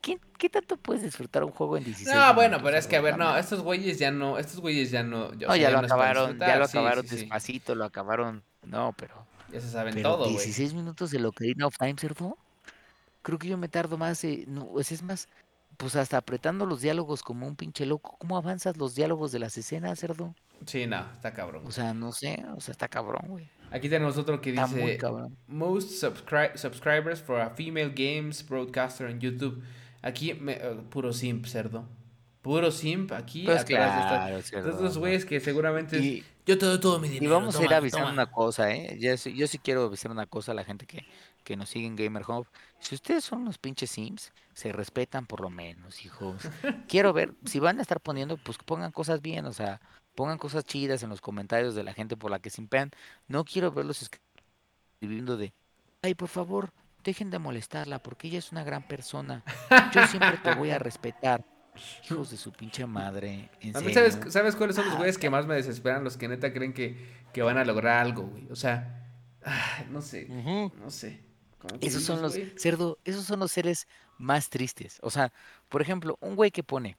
¿Qué, qué tanto puedes disfrutar un juego en 16 No, bueno, pero es que a ver, no, estos güeyes ya no, estos güeyes ya no. no, ya, lo acabaron, ya lo acabaron despacito, lo acabaron. No, pero. Ya se saben todo, güey. 16 minutos del Ocarina of Time, cerdo. Creo que yo me tardo más, eh, no, es más, pues hasta apretando los diálogos como un pinche loco. ¿Cómo avanzas los diálogos de las escenas, cerdo? Sí, no, está cabrón. O sea, no sé, o sea, está cabrón, güey. Aquí tenemos otro que dice Most subscribers for a female games broadcaster en YouTube. Aquí eh, puro simp, cerdo. Puro simp aquí pues claro, de estos güeyes que seguramente yo te doy todo mi dinero. Y vamos a ir avisando una cosa, ¿eh? Yo, yo sí quiero avisar una cosa a la gente que que nos siguen Gamer Hub, si ustedes son los pinches Sims, se respetan por lo menos, hijos. Quiero ver, si van a estar poniendo, pues pongan cosas bien, o sea, pongan cosas chidas en los comentarios de la gente por la que simpean. No quiero verlos escribiendo de, ay, por favor, dejen de molestarla porque ella es una gran persona. Yo siempre te voy a respetar. Hijos de su pinche madre. ¿sabes, ¿sabes, cuáles son los güeyes que más me desesperan? Los que neta creen que, que van a lograr algo, güey. O sea, no sé, no sé. Esos son los, cerdo, esos son los seres más tristes. O sea, por ejemplo, un güey que pone,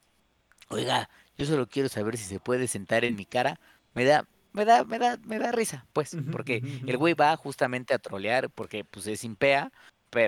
oiga, yo solo quiero saber si se puede sentar en mi cara, me da, me da, me da, me da risa, pues, porque el güey va justamente a trolear, porque pues es impea,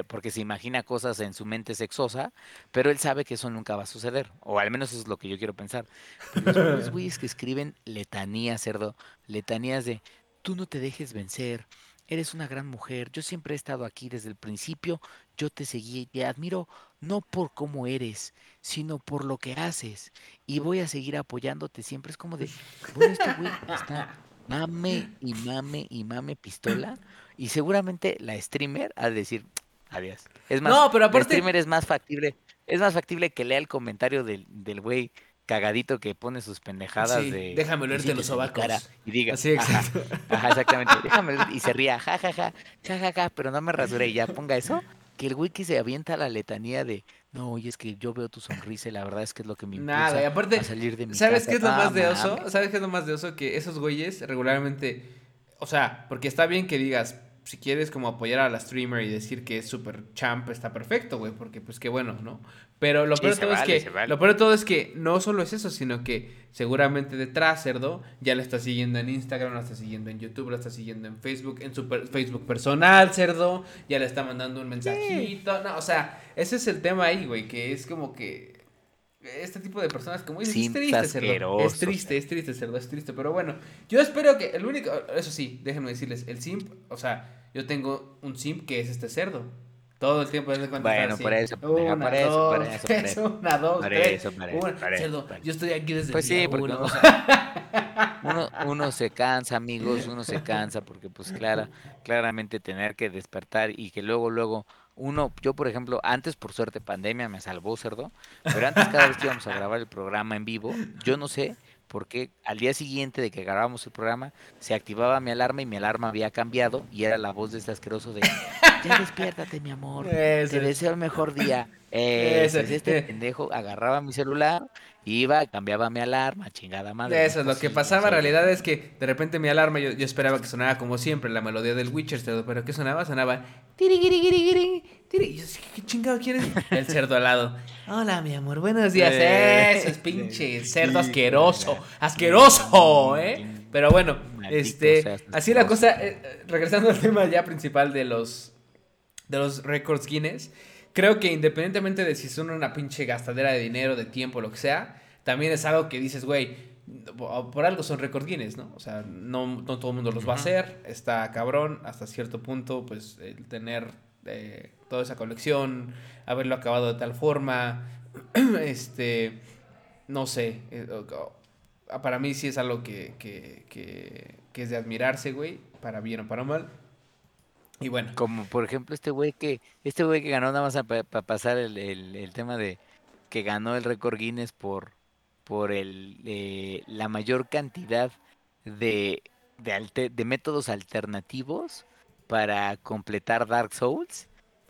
porque se imagina cosas en su mente sexosa, pero él sabe que eso nunca va a suceder, o al menos eso es lo que yo quiero pensar. los güeyes que escriben letanías, cerdo, letanías de, tú no te dejes vencer, eres una gran mujer, yo siempre he estado aquí desde el principio, yo te seguí y te admiro no por cómo eres, sino por lo que haces, y voy a seguir apoyándote siempre. Es como de, bueno, este güey está mame y mame y mame pistola, y seguramente la streamer ha de decir, adiós. Es más, no, pero aparte... la streamer es más factible, es más factible que lea el comentario del, del güey cagadito que pone sus pendejadas de. Déjame leerte los sobacos. y diga. Sí, exacto. Ajá, exactamente. Déjame y se ría, ja, ja, ja, ja, ja, ja, pero no me rasuré y ya ponga eso. Que el que se avienta la letanía de. No, oye, es que yo veo tu sonrisa y la verdad es que es lo que me impulsa Nada, y aparte, a salir de mi ¿Sabes qué es lo más de oso? ¿Sabes qué es lo más de oso? Que esos güeyes regularmente. O sea, porque está bien que digas, si quieres como apoyar a la streamer y decir que es súper champ, está perfecto, güey, porque pues qué bueno, ¿no? Pero lo peor de todo es que lo peor de todo es que no solo es eso, sino que seguramente detrás Cerdo ya la está siguiendo en Instagram, la está siguiendo en YouTube, la está siguiendo en Facebook, en su Facebook personal, Cerdo, ya le está mandando un mensajito, no, o sea, ese es el tema ahí, güey, que es como que este tipo de personas, como dices, es triste, cerdo. Es triste, es triste, cerdo, es triste. Pero bueno, yo espero que el único, eso sí, déjenme decirles, el simp, o sea, yo tengo un simp que es este cerdo. Todo el tiempo desde cuando Bueno, por eso, una, por eso, dos, por eso, por eso. Una, dos, por tres, eso, por eso, una. cerdo, yo estoy aquí desde pues el día sí, porque uno. uno, uno se cansa, amigos, uno se cansa porque pues clara, claramente tener que despertar y que luego, luego uno, yo por ejemplo, antes por suerte pandemia me salvó cerdo, pero antes cada vez que íbamos a grabar el programa en vivo, yo no sé por qué al día siguiente de que grabábamos el programa se activaba mi alarma y mi alarma había cambiado y era la voz de este asqueroso de ya despiértate mi amor, te deseo el mejor día. este pendejo agarraba mi celular Iba, cambiaba mi alarma, chingada madre. Eso, lo que pasaba en realidad es que de repente mi alarma, yo, esperaba que sonara como siempre, la melodía del Witcher, pero ¿qué sonaba? Sonaba. Tiri, Y yo, ¿qué chingado quieres? El cerdo al lado. Hola, mi amor, buenos días. Eso es pinche cerdo asqueroso. Asqueroso, ¿eh? Pero bueno, este. Así la cosa, eh, eh, regresando al tema ya principal de los. De los récords Guinness creo que independientemente de si son una pinche gastadera de dinero, de tiempo, lo que sea, también es algo que dices, güey, por algo son récord Guinness, ¿no? O sea, no, todo el mundo los va a hacer, está cabrón, hasta cierto punto, pues el tener eh, toda esa colección, haberlo acabado de tal forma, este, no sé, eh, para mí sí es algo que, que, que, que es de admirarse, güey, para bien o para mal. Y bueno. Como por ejemplo este güey que, este güey que ganó nada más para pasar el, el, tema de que ganó el récord Guinness por, por el, eh, la mayor cantidad de, de, de, métodos alternativos para completar Dark Souls.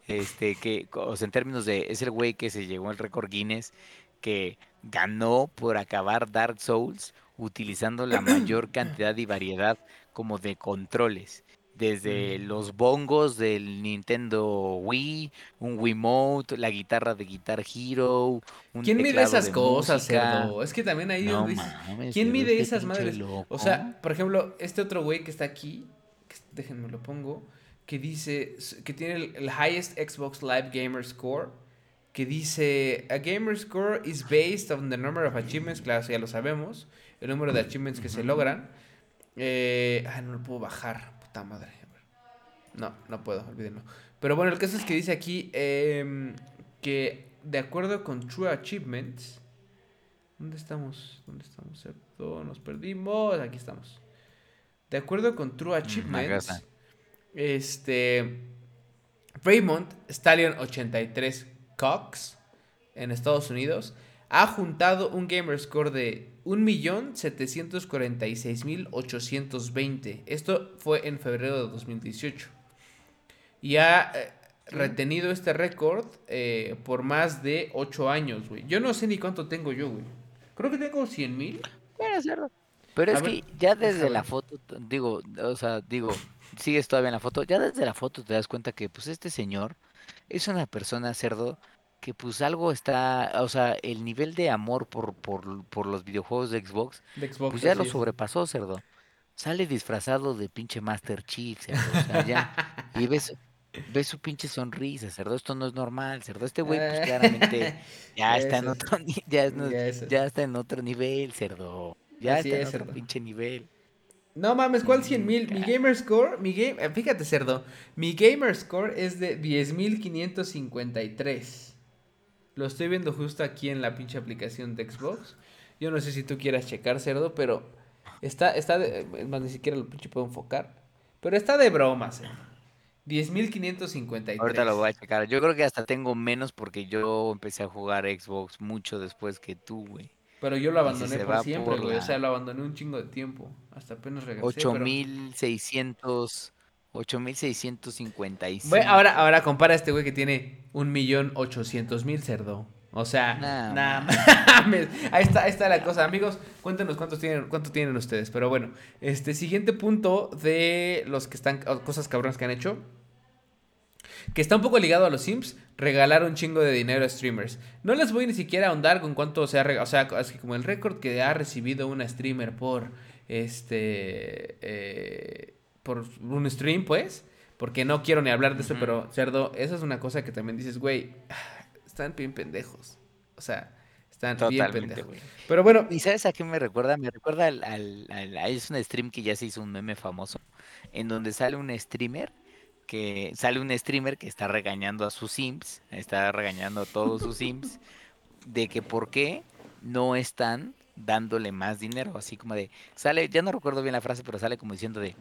Este, que, o sea, en términos de, es el güey que se llegó al récord Guinness que ganó por acabar Dark Souls utilizando la mayor cantidad y variedad como de controles desde los bongos del Nintendo Wii, un Wiimote, la guitarra de Guitar Hero, un ¿Quién mide esas cosas, cerdo? Es que también hay no, ¿Quién mide esas madres? O sea, por ejemplo, este otro güey que está aquí, déjenme lo pongo, que dice que tiene el, highest Xbox Live Gamer Score, que dice a gamer score is based on the number of achievements, claro, ya lo sabemos, el número de achievements que se logran. Eh, ay, no lo puedo bajar madre. No, no puedo, olvídenlo. Pero bueno, el caso es que dice aquí em, que de acuerdo con True Achievements. ¿Dónde estamos? ¿Dónde estamos? Nos perdimos. Aquí estamos. De acuerdo con True mm, Achievements. este. Raymond Stallion 83 Cox en Estados Unidos ha juntado un gamer score de 1.746.820. Esto fue en febrero de 2018. Y ha eh, retenido este récord eh, por más de 8 años, güey. Yo no sé ni cuánto tengo yo, güey. Creo que tengo 100.000. Pero es que ya desde la foto, digo, o sea, digo, sigues todavía en la foto, ya desde la foto te das cuenta que pues este señor es una persona cerdo que pues algo está, o sea, el nivel de amor por, por, por los videojuegos de Xbox, De Xbox. pues ya lo es. sobrepasó, cerdo. Sale disfrazado de pinche Master Chief, cerdo. O sea, ya. Y ves, ves su pinche sonrisa, cerdo. Esto no es normal, cerdo. Este güey, pues claramente ya está en otro ya, es Ya está en otro nivel, cerdo. Ya Así está en es, otro cerdo. pinche nivel. No mames, ¿cuál 100 mil? Mi gamer score, mi game, fíjate cerdo, mi gamer score es de 10.553. Lo estoy viendo justo aquí en la pinche aplicación de Xbox. Yo no sé si tú quieras checar cerdo, pero está, está de, más, ni siquiera lo pinche puedo enfocar. Pero está de broma, cerdo. 10.553. Ahorita lo voy a checar. Yo creo que hasta tengo menos porque yo empecé a jugar Xbox mucho después que tú, güey. Pero yo lo abandoné por siempre, por güey. O la- sea, lo abandoné un chingo de tiempo. Hasta apenas regresé. pero- 8600 8655. Ve, ahora, ahora compara a este güey que tiene un millón ochocientos mil cerdo. O sea, Nah, nada man. mames. Ahí está, ahí está la cosa. Amigos, cuéntenos cuántos tienen, cuánto tienen ustedes. Pero bueno, este siguiente punto de los que están, cosas cabronas que han hecho. Que está un poco ligado a los Sims, regalar un chingo de dinero a streamers. No les voy ni siquiera a ahondar con cuánto se ha regalado. O sea, es que como el récord que ha recibido una streamer por este. eh, por un stream, pues. Porque no quiero ni hablar de eso, Ujú. pero cerdo, esa es una cosa que también dices, güey, están bien pendejos. O sea, están bien Totalmente, pendejos. güey. Pero bueno, ¿Y sabes a qué me recuerda? Me recuerda al, al- es un stream que ya se hizo un meme famoso, en donde sale un streamer que sale un streamer que está regañando a sus sims, está regañando a todos sus sims de que por qué no están dándole más dinero, así como de sale, ya no recuerdo bien la frase, pero sale como diciendo de,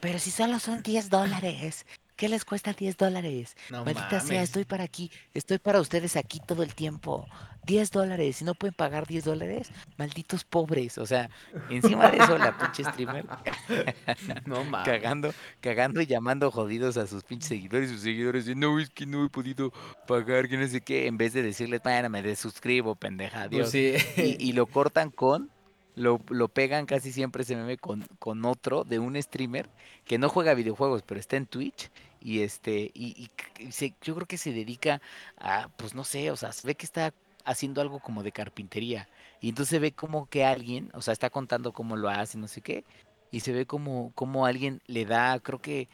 pero si solo son 10 dólares, ¿qué les cuesta 10 dólares? no Maldita sea, estoy para aquí, estoy para ustedes aquí todo el tiempo. 10 dólares, si no pueden pagar 10 dólares, malditos pobres. O sea, encima de eso, la pinche streamer No mames. cagando, cagando y llamando jodidos a sus pinches seguidores. Sus seguidores de no, es que no he podido pagar, que no sé qué. En vez de decirles, bueno, me desuscribo, pendeja. Pues sí. Y, y lo cortan con, lo, lo pegan casi siempre ese meme con, con otro de un streamer que no juega videojuegos, pero está en Twitch. Y este, y, y se- yo creo que se dedica a, pues no sé, o sea, se ve que está haciendo algo como de carpintería. Y entonces se ve como que alguien, o sea, está contando cómo lo hace, no sé qué. Y se ve como, como alguien le da, creo que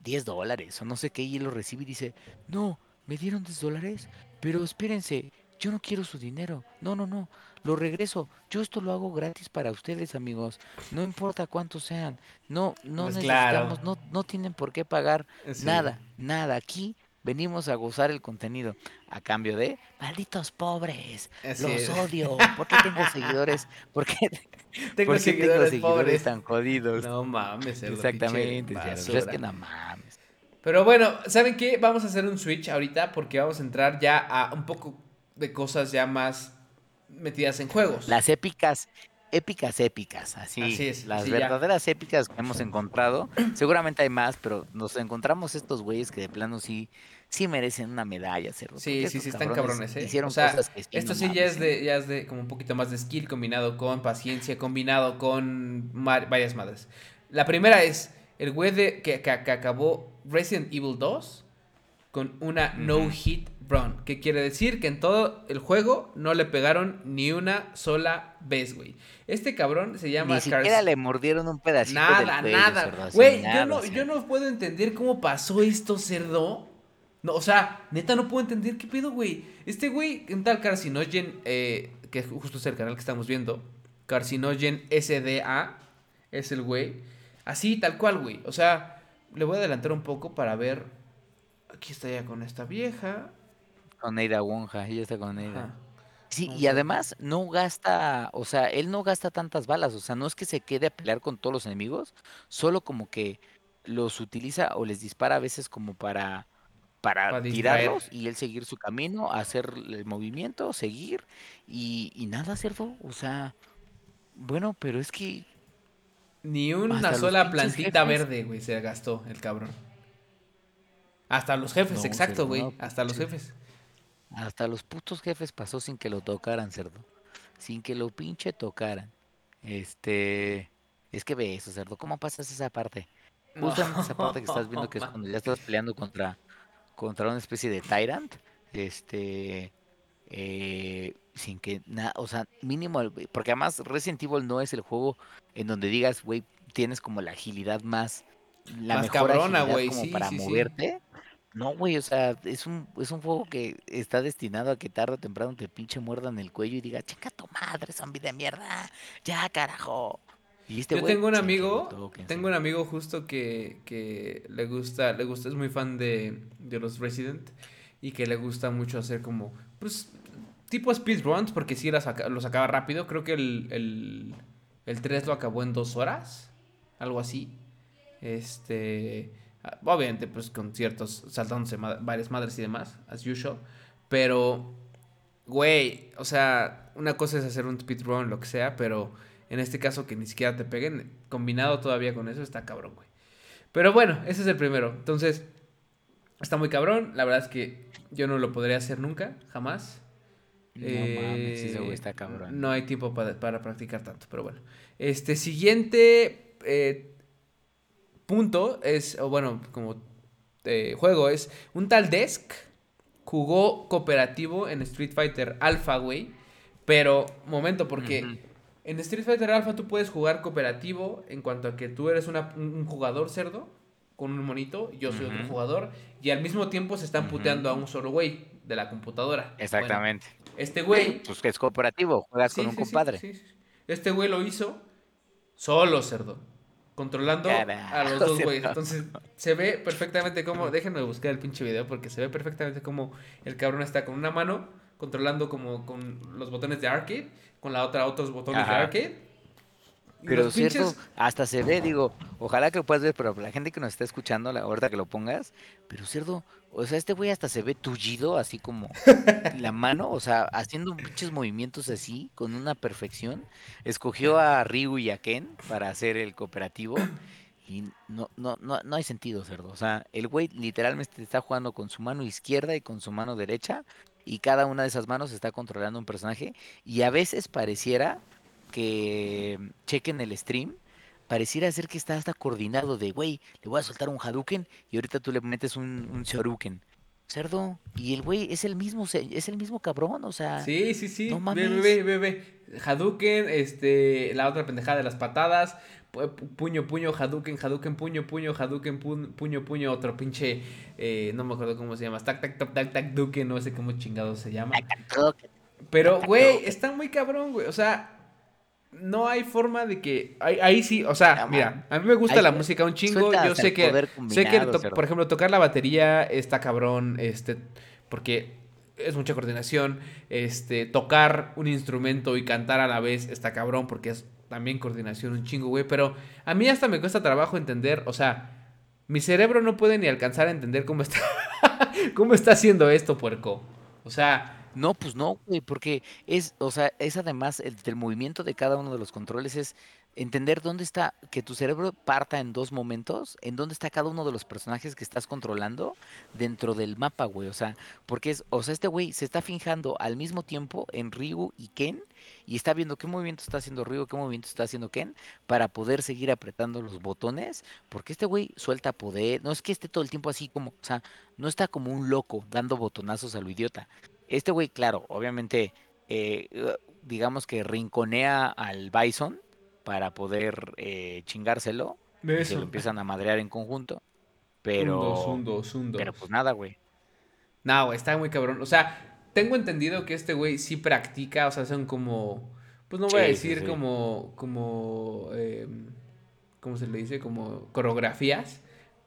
10 dólares o no sé qué, y él lo recibe y dice, no, me dieron 10 dólares, pero espérense, yo no quiero su dinero. No, no, no, lo regreso. Yo esto lo hago gratis para ustedes, amigos. No importa cuántos sean. No, no Pues claro. necesitamos, no, no tienen por qué pagar Sí. nada, nada. Aquí venimos a gozar el contenido. A cambio de, malditos pobres, Así los es. odio. ¿Por qué tengo seguidores? ¿Por qué, Tengo por qué tengo seguidores seguidores pobres. tan jodidos? No mames, Exactamente, es que no mames. Pero bueno, ¿saben qué? Vamos a hacer un switch ahorita porque vamos a entrar ya a un poco de cosas ya más metidas en juegos. Las épicas, épicas, épicas, así. Así es, Las sí, ya. verdaderas épicas que hemos encontrado. Seguramente hay más, pero nos encontramos estos güeyes que de plano sí, sí merecen una medalla, cerdo. Sí, sí, sí, están cabrones, ¿eh? Hicieron o sea, cosas que esto sí ya es de, ya es de como un poquito más de skill combinado con paciencia, combinado con varias madres. La primera es el güey de, que, que- que acabó Resident Evil 2 con una no hit run, que quiere decir que en todo el juego no le pegaron ni una sola vez, güey. Este cabrón se llama Ni siquiera Cars- le mordieron un pedacito Nada, nada. cerdo, Güey, nada, yo no, o sea. yo no puedo entender cómo pasó esto, cerdo. No, o sea, neta no puedo entender qué pedo, güey. Este güey, un tal Carcinogen, eh, que justo es el canal que estamos viendo. Carcinogen SDA es el güey. Así, tal cual, güey. O sea, le voy a adelantar un poco para ver. Aquí está ya con esta vieja. Con Neida Wonja, ella está con Neida. Ajá. Sí, y además no gasta, o sea, él no gasta tantas balas, o sea, no es que se quede a pelear con todos los enemigos, solo como que los utiliza o les dispara a veces como para para Para distraer. tirarlos y él seguir su camino, hacer el movimiento, seguir y, y nada, cerdo, o sea, bueno, pero es que Ni una sola plantita jefes. verde, güey, se gastó el cabrón. Hasta los jefes, No, exacto, güey. no, hasta los jefes. Hasta los putos jefes pasó sin que lo tocaran, cerdo, sin que lo pinche tocaran. Este, es que ve eso, cerdo, ¿cómo pasas esa parte? Justamente esa parte que estás viendo que es cuando ya estás peleando contra, contra una especie de Tyrant. Este. eh, sin que nada, o sea, mínimo, porque además Resident Evil no es el juego en donde digas, güey, tienes como la agilidad más, la Más mejor cabrona, agilidad güey, como sí, para sí, sí. No, güey, o sea, es un, es un juego que está destinado a que tarde o temprano te pinche muerdan el cuello y diga, checa tu madre, zombie de mierda, ya carajo. Y este Yo güey, tengo un lo amigo, tengo sí. un amigo justo que, que le gusta, le gusta, es muy fan de, de los Resident y que le gusta mucho hacer como, pues, tipo speedruns, porque sí las saca- los acaba rápido. Creo que el, el, el 3 lo acabó en dos horas, algo así. Este, obviamente, pues con ciertos, saltándose ma- varias madres y demás, as usual. Pero, güey, o sea, una cosa es hacer un speedrun, lo que sea, pero en este caso que ni siquiera te peguen, combinado todavía con eso, está cabrón, güey. Pero bueno, ese es el primero. Entonces, está muy cabrón. La verdad es que yo no lo podría hacer nunca, jamás. No mames, ese güey Eh, está cabrón. No hay tiempo para, para practicar tanto, pero bueno. Este siguiente eh, punto es, o bueno, como eh, juego es un tal Desk jugó cooperativo en Street Fighter Alpha, güey. Pero, momento, porque en Street Fighter Alpha tú puedes jugar cooperativo en cuanto a que tú eres una- un, jugador cerdo con un monito, yo soy otro jugador, y al mismo tiempo se están puteando a un solo güey de la computadora. Bueno, Exactamente. este güey Pues que es cooperativo, juegas Sí, con un sí, compadre. sí. Este güey lo hizo solo, cerdo. Controlando a los dos güeyes. Entonces, se ve perfectamente cómo. Déjenme buscar el pinche video porque se ve perfectamente cómo el cabrón está con una mano controlando como con los botones de arcade, con la otra otros botones de arcade. Pero cierto, pinches- hasta se ve, digo, ojalá que lo puedas ver, pero la gente que nos está escuchando, la ahorita que lo pongas, pero cerdo, o sea, este güey hasta se ve tullido, así como la mano, o sea, haciendo pinches movimientos así, con una perfección. Escogió a Ryu y a Ken para hacer el cooperativo. Y no, no, no, no hay sentido, cerdo. O sea, el güey literalmente está jugando con su mano izquierda y con su mano derecha. Y cada una de esas manos está controlando un personaje. Y a veces pareciera que chequen el stream, pareciera ser que está hasta coordinado de, güey, le voy a soltar un Hadouken y ahorita tú le metes un, un. Cerdo, y el güey es el mismo, es el mismo cabrón, o sea, Sí, sí, sí. No ve, ve, mames. ve, ve, ve. Hadouken, este, la otra pendejada de las patadas, pu- pu- puño, puño, Hadouken, Hadouken, puño, puño, Hadouken, pu- puño, puño, otro pinche, eh, no me acuerdo cómo se llama, tac, tac, tac, tac, tac, Duken, no sé cómo chingado se llama. Pero, güey, está muy cabrón, güey, o sea, no hay forma de que, ahí, ahí sí, o sea, No, mira, a mí me gusta Ahí la música un chingo, yo sé que, sé que, por ejemplo, tocar la batería está cabrón, este, porque es mucha coordinación, este, tocar un instrumento y cantar a la vez está cabrón, porque es también coordinación un chingo, güey, pero a mí hasta me cuesta trabajo entender, o sea, mi cerebro no puede ni alcanzar a entender cómo está, cómo está haciendo esto, puerco, o sea... No, pues no, güey, porque es, o sea, es además el, movimiento de cada uno de los controles es entender dónde está, que tu cerebro parta en dos momentos, en dónde está cada uno de los personajes que estás controlando dentro del mapa, güey, o sea, porque es, o sea, este güey se está fijando al mismo tiempo en Ryu y Ken y está viendo qué movimiento está haciendo Ryu, qué movimiento está haciendo Ken para poder seguir apretando los botones, porque este güey suelta poder, no es que esté todo el tiempo así como, o sea, no está como un loco dando botonazos a lo idiota. Este güey, claro, obviamente, eh, eh, digamos que rinconea al Bison para poder eh, chingárselo. Y se lo empiezan a madrear en conjunto. Pero, Un dos, un dos, un dos. pero pues nada, güey. No, güey, está muy cabrón. O sea, tengo entendido que este güey sí practica, o sea, son como, pues no voy a sí, decir sí. como, como, eh, ¿cómo se le dice? Como coreografías,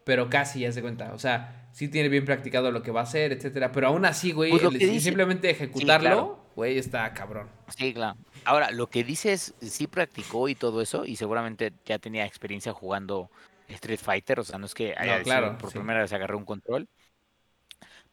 pero casi, ya se cuenta. O sea, sí tiene bien practicado lo que va a hacer, etcétera. Pero aún así, güey, Pues el- simplemente ejecutarlo, claro. güey, está cabrón. Sí, claro. Ahora, lo que dice es, sí practicó y todo eso, y seguramente ya tenía experiencia jugando Street Fighter, o sea, no es que haya No, sido claro, por sí. primera vez agarró un control.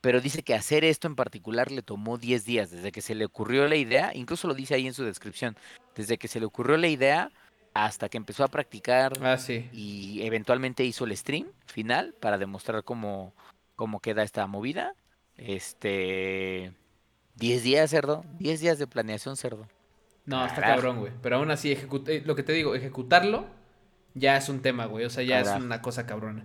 Pero dice que hacer esto en particular le tomó 10 días, desde que se le ocurrió la idea, incluso lo dice ahí en su descripción, desde que se le ocurrió la idea hasta que empezó a practicar Ah, sí. y eventualmente hizo el stream final para demostrar cómo, cómo queda esta movida. Este. 10 días, cerdo. 10 días de planeación, cerdo. No, está Carajo. cabrón, güey. Pero aún así, eh, lo que te digo, ejecutarlo ya es un tema, güey. O sea, ya es una cosa cabrona.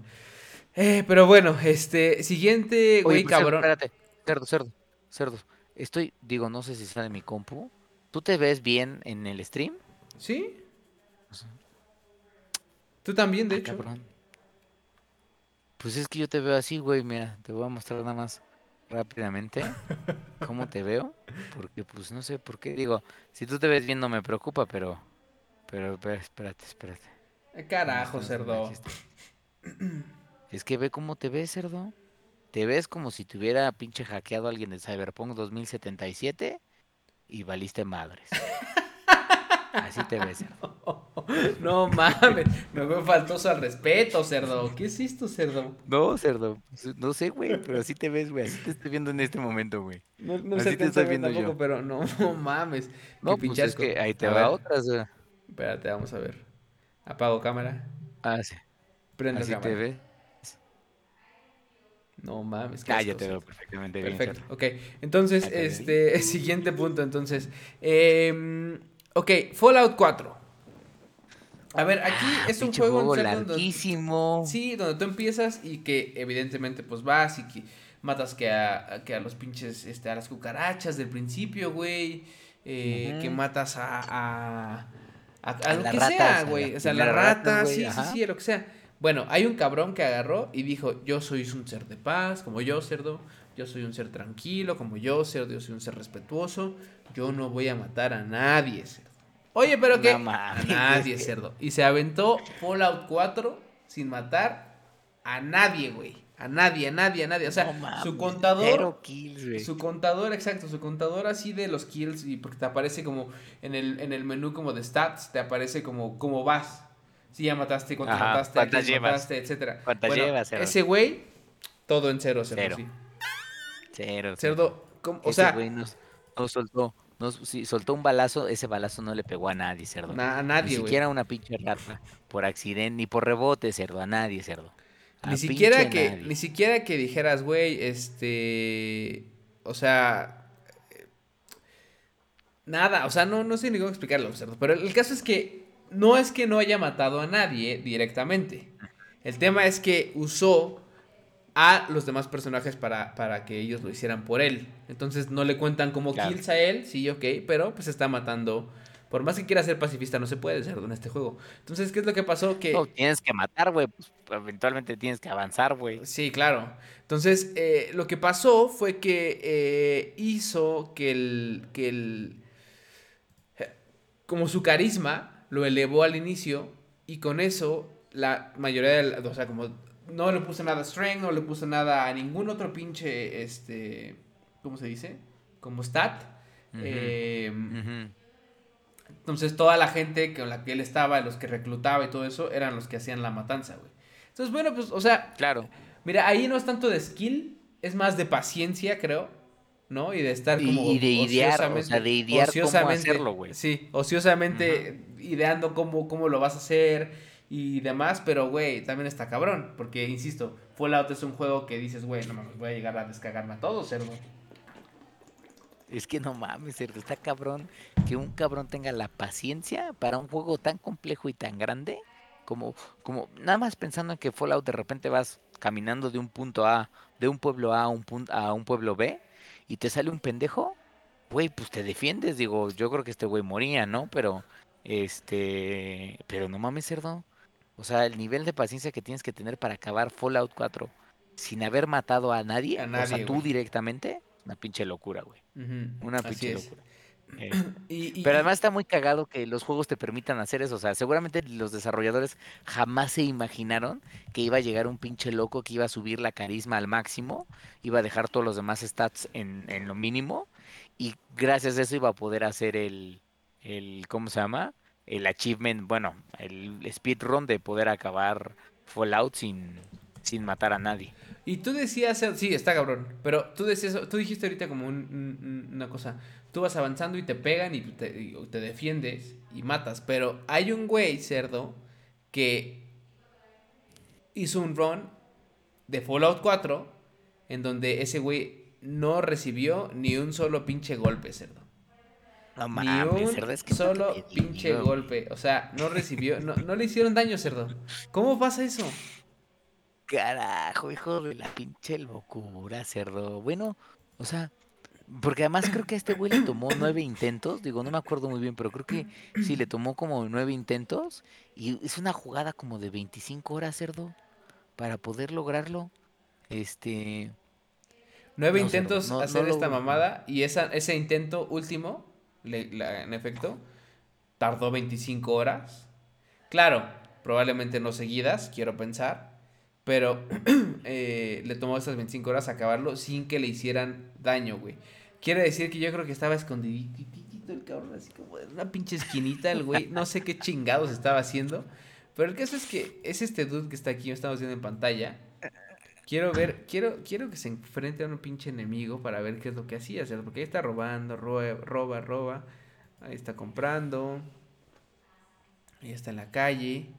Eh, pero bueno, este, siguiente, güey, cabrón. espérate. Cerdo, cerdo, cerdo. estoy, digo, no sé si sale mi compu. ¿Tú te ves bien en el stream? ¿Sí? Tú también, de Ah, hecho. cabrón. Pues es que yo te veo así, güey, mira, te voy a mostrar nada más rápidamente cómo te veo, porque pues no sé por qué, digo, si tú te ves bien no me preocupa, pero, pero, pero, espérate, espérate. Eh, ¿Dónde Carajo, cerdo. Es que ve cómo te ves, cerdo. Te ves como si te hubiera pinche hackeado alguien de Cyberpunk 2077 y valiste madres. Así te ves, cerdo. No mames, me faltoso al respeto, cerdo. ¿Qué es esto, cerdo? No, cerdo, pues, no sé, güey, pero así te ves, güey, así te estoy viendo en este momento, güey. No, no Así sé te estoy viendo tampoco, yo. pero no, no mames. No, pues es que ahí te A va ver, otra, o sea, Espérate, vamos a ver. Apago cámara. así, Prendo así te cámara. ves. No mames, Ah, ya te veo perfectamente bien, Perfecto, ok. Entonces, Ah, este, siguiente punto, entonces. em, ok, Fallout 4. A ver, aquí Ah, es un juego, juego donde- larguísimo. Sí, donde tú empiezas y que evidentemente pues vas y que matas que a, que a los pinches, este, a las cucarachas del principio, güey. eh, Que matas a, a, a, lo que sea, güey. O sea, la rata, güey, sí, sí, sí, lo que sea. Bueno, hay un cabrón que agarró y dijo, yo soy un ser de paz, como yo, cerdo. Yo soy un ser tranquilo, como yo, cerdo. Yo soy un ser respetuoso. Yo no voy a matar a nadie, cerdo. Oye, pero No que... A mames, nadie, cerdo. Y se aventó Fallout 4 sin matar a nadie, güey. A nadie, a nadie, a nadie. O sea, No su contador... Cero kills, güey. Su contador, exacto, su contador así de los kills y porque te aparece como en el, en el menú como de stats, te aparece como cómo vas. Si ya mataste, cuántos Ajá, mataste, a cuántas quién llevas, mataste, etcétera. Bueno, llevas, ese güey, todo en cero, cerdo, Cero. sí. Cero, Cerdo, ¿cómo? o sea, güey nos, nos soltó, nos, sí, soltó un balazo, ese balazo no le pegó a nadie, cerdo. na- a Ni nadie, güey. siquiera una pinche rata, por accidente, ni por rebote, cerdo, a nadie, cerdo. A Ni siquiera que, nadie. ni siquiera que dijeras, güey, este, o sea, nada, o sea, no, no sé ni cómo explicarlo, cerdo, pero el caso es que no es que no haya matado a nadie directamente. El tema es que usó a los demás personajes para, para que ellos lo hicieran por él. Entonces no le cuentan como Claro. kills a él, sí, ok, pero pues está matando. Por más que quiera ser pacifista, no se puede, cerdo, en este juego. Entonces, ¿qué es lo que pasó? Que No, tienes que matar, güey, pues eventualmente tienes que avanzar, güey. Sí, claro. Entonces, eh, lo que pasó fue que eh, hizo que el, que el... Como su carisma lo elevó al inicio y con eso la mayoría de... la- o sea, como no le puso nada a strength, no le puso nada a ningún otro pinche, este... ¿Cómo se dice? Como stat. Eh, entonces toda la gente con la que él estaba, los que reclutaba y todo eso, eran los que hacían la matanza, güey. Entonces, bueno, pues, o sea, Claro. Mira, ahí no es tanto de skill, es más de paciencia, creo, ¿no? Y de estar como y de idear, o sea, de idear cómo hacerlo, güey. Sí, ociosamente ideando cómo, cómo lo vas a hacer y demás, pero güey, también está cabrón, porque insisto, Fallout es un juego que dices, güey, no mames, voy a llegar a descargarme a todo, cerdo. Es que no mames, cerdo, está cabrón que un cabrón tenga la paciencia para un juego tan complejo y tan grande como, como nada más pensando en que Fallout de repente vas caminando de un punto A, de un pueblo A a un, punto, a un pueblo B y te sale un pendejo, güey, pues te defiendes, digo, yo creo que este güey moría, ¿no? Pero, este, pero no mames, cerdo. O sea, el nivel de paciencia que tienes que tener para acabar Fallout 4 sin haber matado a nadie, A o nadie, sea, tú directamente, una pinche locura, güey. Una así pinche es. locura. Eh, Y- y- Pero además está muy cagado que los juegos te permitan hacer eso. O sea, seguramente los desarrolladores jamás se imaginaron que iba a llegar un pinche loco que iba a subir la carisma al máximo, iba a dejar todos los demás stats en, en lo mínimo y gracias a eso iba a poder hacer el, el ¿cómo se llama? El achievement, bueno, el speedrun de poder acabar Fallout sin, sin matar a nadie. Y tú decías, sí, está cabrón, pero tú decías, tú dijiste ahorita como un- una cosa, tú vas avanzando y te pegan y te, y te defiendes y matas, pero hay un güey cerdo que hizo un run de Fallout 4 en donde ese güey no recibió ni un solo pinche golpe, cerdo. No Ni un cerdo, es que solo pinche golpe, o sea, no recibió, no, no le hicieron daño, cerdo. ¿Cómo pasa eso? Carajo, hijo de la pinche locura, cerdo. Bueno, o sea, Porque además creo que a este güey le tomó nueve intentos, digo, no me acuerdo muy bien, pero creo que sí, le tomó como nueve intentos y es una jugada como de 25 horas, cerdo, para poder lograrlo. Este... Nueve No, intentos hacer esta mamada y esa, ese intento último, en efecto, tardó 25 horas. Claro, probablemente no seguidas, quiero pensar, pero eh, le tomó esas 25 horas acabarlo sin que le hicieran daño, güey. Quiere decir que yo creo que estaba escondidito el cabrón, así como en una pinche esquinita, el güey, no sé qué chingados estaba haciendo, pero el caso es que es este dude que está aquí, estamos viendo en pantalla. Quiero ver, quiero, quiero que se enfrente a un pinche enemigo para ver qué es lo que hacía. Porque ahí está robando, roba, roba, roba. Ahí está comprando. Ahí está en la calle.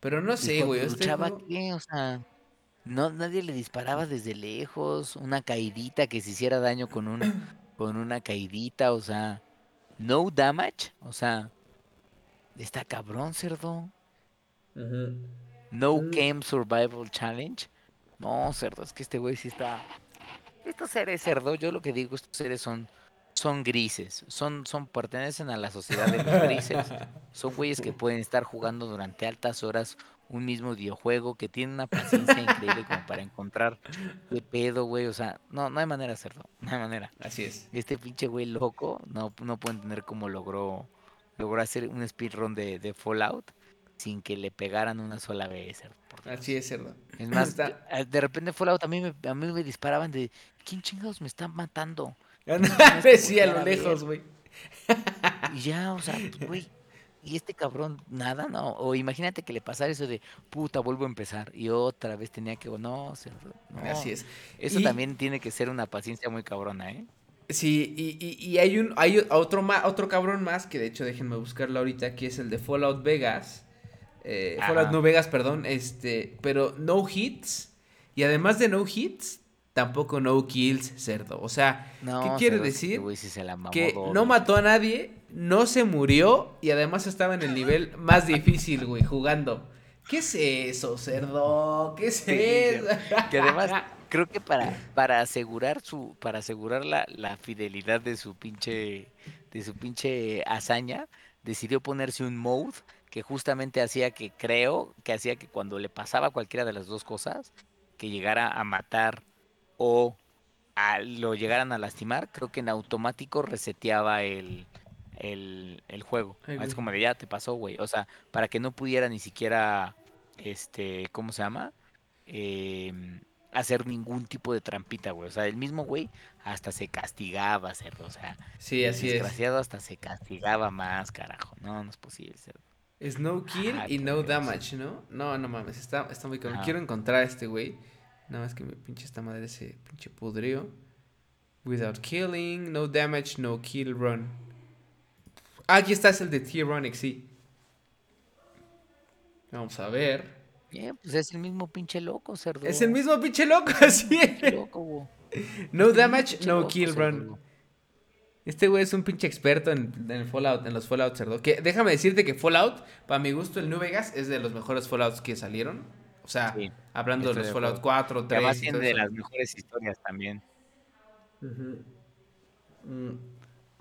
Pero no ¿Y sé, güey. este luchaba juego- qué? O sea, no, nadie le disparaba desde lejos, una caidita que se hiciera daño con una, con una caidita, o sea, no damage, o sea, está cabrón, cerdo. No Mm. Game Survival Challenge. No, cerdo, es que este güey sí está. Estos seres, cerdo, yo lo que digo, estos seres son, son grises, son, son, pertenecen a la sociedad de los grises. Son güeyes que pueden estar jugando durante altas horas un mismo videojuego, que tienen una paciencia increíble como para encontrar qué pedo, güey. O sea, no, no hay manera, cerdo, no hay manera. Así es. Este pinche güey loco, no, no puedo entender cómo logró, logró hacer un speedrun de, de Fallout sin que le pegaran una sola vez, cerdo. Así es, cerdo. Es más, Está- de, a- repente Fallout a mí, me, a mí me disparaban de ¿quién chingados me está matando? Decía a voltear lo a lejos, güey. Y ya, o sea, güey, y este cabrón, nada, no. O imagínate que le pasara eso de puta, vuelvo a empezar. Y otra vez tenía que, no, cerdo, no. Así es. Eso Y- también tiene que ser una paciencia muy cabrona, ¿eh? Sí, y, y, y hay un hay otro ma- otro cabrón más que de hecho déjenme buscarlo ahorita que es el de Fallout Vegas. Eh. Fallout New Vegas, perdón, este, pero no hits y además de no hits, tampoco no kills, cerdo. O sea, No, ¿qué quiere este decir? se la mamó Que no mató a nadie, no se murió y además estaba en el nivel más difícil, güey, jugando. ¿Qué es eso, cerdo? ¿Qué es Sí, eso? Que además creo que para, para asegurar su, para asegurar la, la fidelidad de su pinche, de su pinche hazaña, decidió ponerse un mode que justamente hacía que creo que hacía que cuando le pasaba cualquiera de las dos cosas, que llegara a matar o a- lo llegaran a lastimar, creo que en automático reseteaba el, el, el juego. Ay, Es como de ya te pasó, güey. O sea, para que no pudiera ni siquiera, este, ¿cómo se llama? Em, hacer ningún tipo de trampita, güey. O sea, el mismo güey hasta se castigaba, cerdo. O sea, Sí, el así es. desgraciado hasta se castigaba más, carajo. No, no es posible, cerdo. Es no kill Ay, y no damage, ¿no? No, no mames, está, está muy cabrón. Quiero encontrar a este güey. Nada más que me pinche esta madre se pinche pudrió. Without killing, no damage, no kill run. Ah, aquí está, es el de T-Ronic, sí. Vamos a ver. Bien, pues es el mismo pinche loco, cerdo. Es el mismo pinche loco, así es. loco. No damage, no loco, kill cerdo, run. Este güey es un pinche experto en, en el Fallout, en los Fallout cerdo. Que déjame decirte que Fallout, para mi gusto, el New Vegas es de los mejores Fallouts que salieron. O sea, Sí, hablando de los Fallout acuerdo. 4, Y 3 además de las mejores historias también. Mm,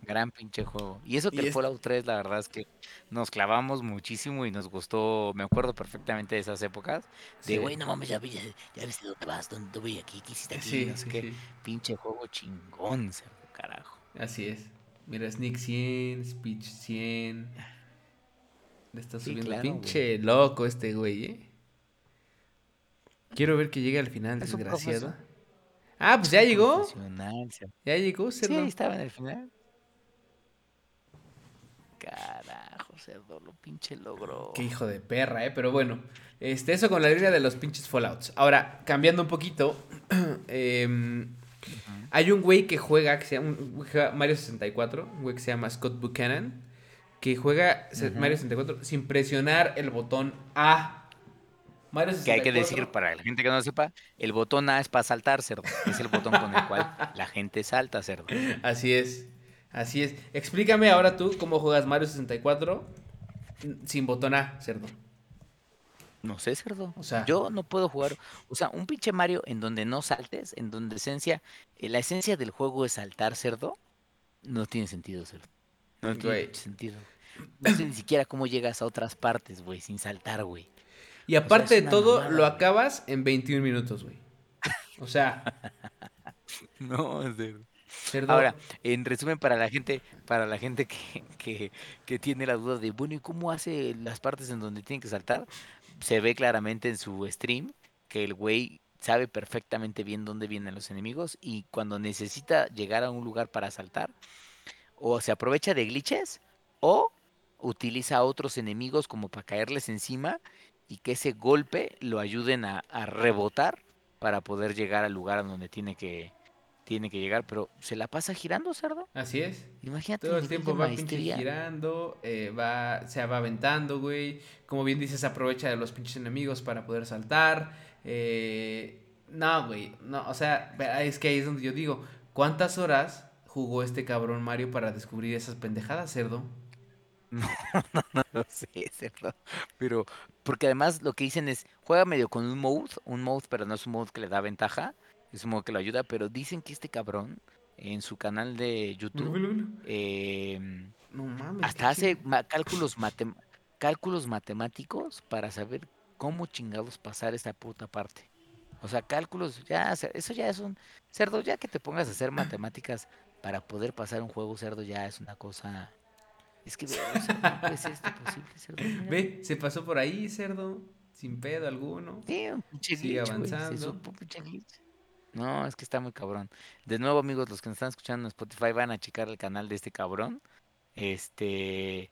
Gran pinche juego. Y eso que Y el es- Fallout 3, la verdad es que nos clavamos muchísimo y nos gustó. Me acuerdo perfectamente de esas épocas. De, sí. güey, no mames, ya, vi- ya, ya viste dónde vas, dónde voy aquí, qué hiciste aquí, Sí, no sé qué. Pinche juego chingón, cerdo, carajo. Así es. Mira, Sneak 100, Speech 100. Le está Sí, subiendo claro, pinche loco este güey, ¿eh? Quiero ver que llegue al final, Es desgraciado. Ah, pues ya llegó. Ya llegó, Sí, cerdo. ahí estaba en el final. Carajo, cerdo, lo pinche logró. Qué hijo de perra, ¿eh? Pero bueno, este, eso con la línea de los pinches Fallouts. Ahora, cambiando un poquito, hay un güey que juega, que se llama Mario 64, un güey que se llama Scott Buchanan, que juega. Mario 64 sin presionar el botón A. Mario 64. Que hay que decir, para la gente que no lo sepa, el botón A es para saltar, cerdo. Es el botón con el cual la gente salta, cerdo. Así es, así es. Explícame ahora tú cómo juegas Mario 64 sin botón A, cerdo. No sé, cerdo. O sea, Yo no puedo jugar. O sea, un pinche Mario en donde no saltes, en donde esencia, eh, la esencia del juego es saltar, cerdo, no tiene sentido, cerdo. No tiene Güey. sentido. No sé ni siquiera cómo llegas a otras partes, güey, sin saltar, güey. y aparte de todo, mamada, lo güey. acabas en 21 minutos, güey. O sea, No, cerdo. cerdo. Ahora, en resumen, para la gente, para la gente que, que, que tiene la duda de, bueno, ¿y cómo hace las partes en donde tiene que saltar? Se ve claramente en su stream que el güey sabe perfectamente bien dónde vienen los enemigos y cuando necesita llegar a un lugar para saltar, o se aprovecha de glitches o utiliza a otros enemigos como para caerles encima y que ese golpe lo ayuden a, a rebotar para poder llegar al lugar donde tiene que, tiene que llegar, pero se la pasa girando, cerdo. Así es. Imagínate Todo el tiempo va pinche girando, eh, va, se va aventando, güey. Como bien dices, aprovecha de los pinches enemigos para poder saltar. Eh, no, güey, no, o sea, es que ahí es donde yo digo, ¿cuántas horas jugó este cabrón Mario para descubrir esas pendejadas, cerdo? No sé, cerdo. Pero, porque además lo que dicen es, juega medio con un mode, un mode, pero no es un mode que le da ventaja, es un mode que lo ayuda, pero dicen que este cabrón, en su canal de YouTube, No mames. hasta hace ma- cálculos, matem- cálculos matemáticos para saber cómo chingados pasar esta puta parte. O sea, cálculos, ya, eso ya es un cerdo, ya que te pongas a hacer matemáticas para poder pasar un juego cerdo, ya es una cosa. Es que, o sea, ¿cómo puede ser esto posible, cerdo? Mira. Ve, se pasó por ahí, cerdo, sin pedo alguno. Sí, un Sigue se avanzando. supo. No, es que está muy cabrón. De nuevo, amigos, los que nos están escuchando en Spotify, van a checar el canal de este cabrón. Este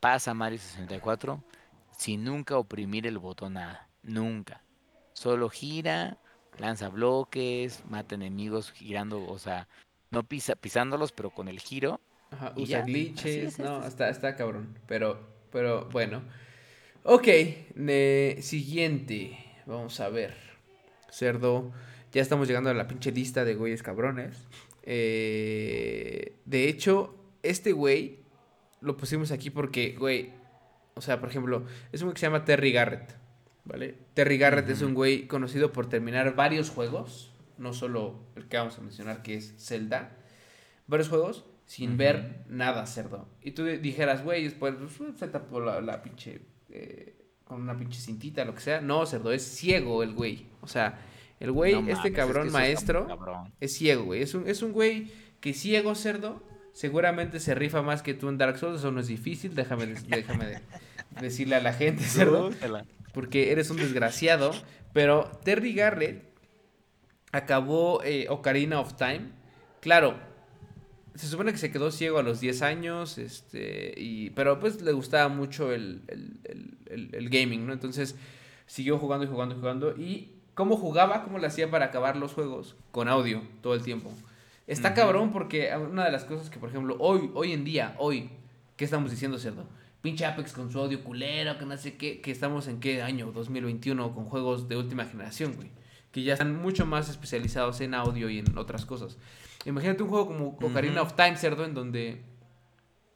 pasa Mario 64 sin nunca oprimir el botón nada. Nunca. Solo gira, lanza bloques, mata enemigos girando, o sea, no pisa, pisándolos, pero con el giro. Ajá, Y usa ya, glitches, es, no, es- está, está cabrón, pero, pero bueno. Ok, ne- siguiente, vamos a ver. Cerdo, ya estamos llegando a la pinche lista de güeyes cabrones. Eh, de hecho, este güey lo pusimos aquí porque, güey, o sea, por ejemplo, es un güey que se llama Terry Garrett, ¿vale? Terry Garrett es un güey conocido por terminar varios juegos, no solo el que vamos a mencionar que es Zelda, varios juegos sin ver nada, cerdo. Y tú dijeras, güey, después pues, se tapó la, la pinche, eh, con una pinche cintita, lo que sea. No, cerdo, es ciego el güey. O sea, el güey, No este mames, es que cabrón maestro, cabrón. es ciego, güey. Es un, es un güey que ciego, cerdo. Seguramente se rifa más que tú en Dark Souls. Eso no es difícil. Déjame, déjame de- decirle a la gente, cerdo. Porque eres un desgraciado. Pero Terry Garrett acabó eh, Ocarina of Time. Claro, se supone que se quedó ciego a los 10 años. Este, y, pero pues le gustaba mucho el, el- el- el- el gaming, ¿no? Entonces siguió jugando y jugando y jugando. Y cómo jugaba, cómo le hacía para acabar los juegos con audio todo el tiempo. Está cabrón porque una de las cosas que, por ejemplo, hoy, hoy en día, hoy, ¿qué estamos diciendo, cerdo? Pinche Apex con su audio culero, que no sé qué, que estamos en qué año, 2021, con juegos de última generación, güey. Que ya están mucho más especializados en audio y en otras cosas. Imagínate un juego como Ocarina of Time, cerdo, en donde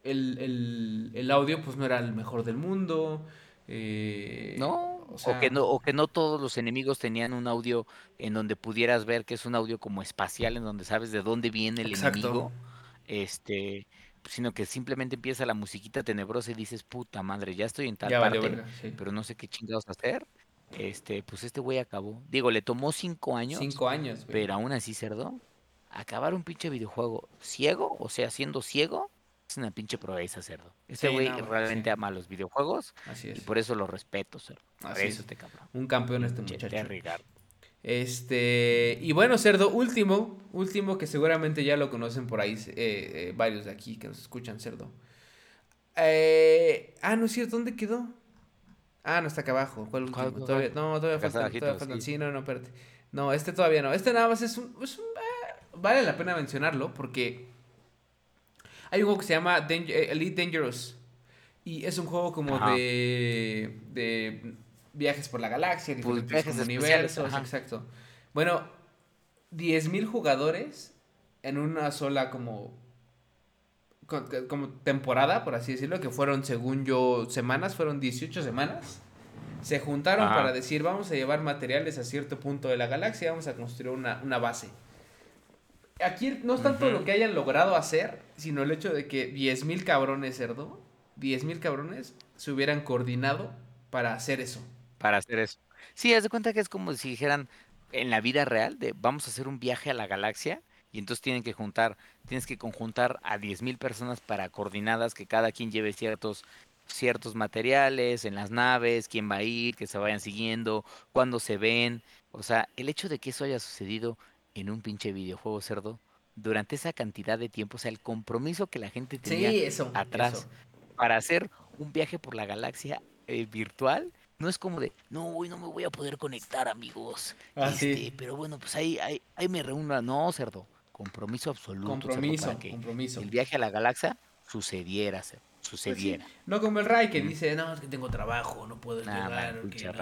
el, el- el audio pues no era el mejor del mundo. eh, No, o que no, o que no todos los enemigos tenían un audio en donde pudieras ver que es un audio como espacial, en donde sabes de dónde viene el Exacto. enemigo, este, sino que simplemente empieza la musiquita tenebrosa y dices, puta madre, ya estoy en tal Ya parte, sí. pero no sé qué chingados hacer. Este, pues este güey acabó. Digo, le tomó cinco años, Cinco años, güey. pero aún así, cerdo, acabar un pinche videojuego ciego, o sea, siendo ciego, es una pinche proeza, cerdo. Este Sí, güey no, realmente sí. ama los videojuegos Así y es. por eso lo respeto, cerdo. Por Así eso es. este cabrón. Un campeón este muchacho. Garrett. Este, y bueno, cerdo, último, último que seguramente ya lo conocen por ahí, eh, eh, varios de aquí que nos escuchan, cerdo. Eh, ah, no es cierto, ¿dónde quedó? Ah, no está acá abajo. ¿Cuál último? ¿Cuál, Todavía, no, todavía faltan. sí. Sí, no, no, espérate. No, este todavía no. Este nada más es un, es un- ah, vale la pena mencionarlo porque hay un juego que se llama Dang- eh, Elite Dangerous y es un juego como Ajá. de de viajes por la galaxia, diferentes viajes como espaciales, universos, exacto. Bueno, 10.000 jugadores en una sola como co- como temporada, por así decirlo, que fueron según yo semanas, fueron 18 semanas se juntaron Ajá. para decir, vamos a llevar materiales a cierto punto de la galaxia, vamos a construir una, una base. Aquí no es tanto lo que hayan logrado hacer, sino el hecho de que 10.000 cabrones, cerdo, 10.000 cabrones se hubieran coordinado para hacer eso. para hacer eso. Sí, haz de cuenta que es como si dijeran en la vida real de vamos a hacer un viaje a la galaxia y entonces tienen que juntar, tienes que conjuntar a 10.000 personas para coordinadas que cada quien lleve ciertos ciertos materiales en las naves, quién va a ir, que se vayan siguiendo, cuándo se ven, o sea, el hecho de que eso haya sucedido en un pinche videojuego cerdo durante esa cantidad de tiempo, o sea, el compromiso que la gente tenía Sí, eso. atrás eso. para hacer un viaje por la galaxia eh, virtual. No es como de, no, hoy no me voy a poder conectar, amigos. Ah, Este, sí. Pero bueno, pues ahí, ahí, ahí me reúno. No, cerdo. Compromiso absoluto. cerdo, Compromiso, para que compromiso. el viaje a la galaxia sucediera, cerdo, Pues sí, sucediera. No como el Ray que Mm. dice, no, es que tengo trabajo, no puedo Nah, llegar, man, que no,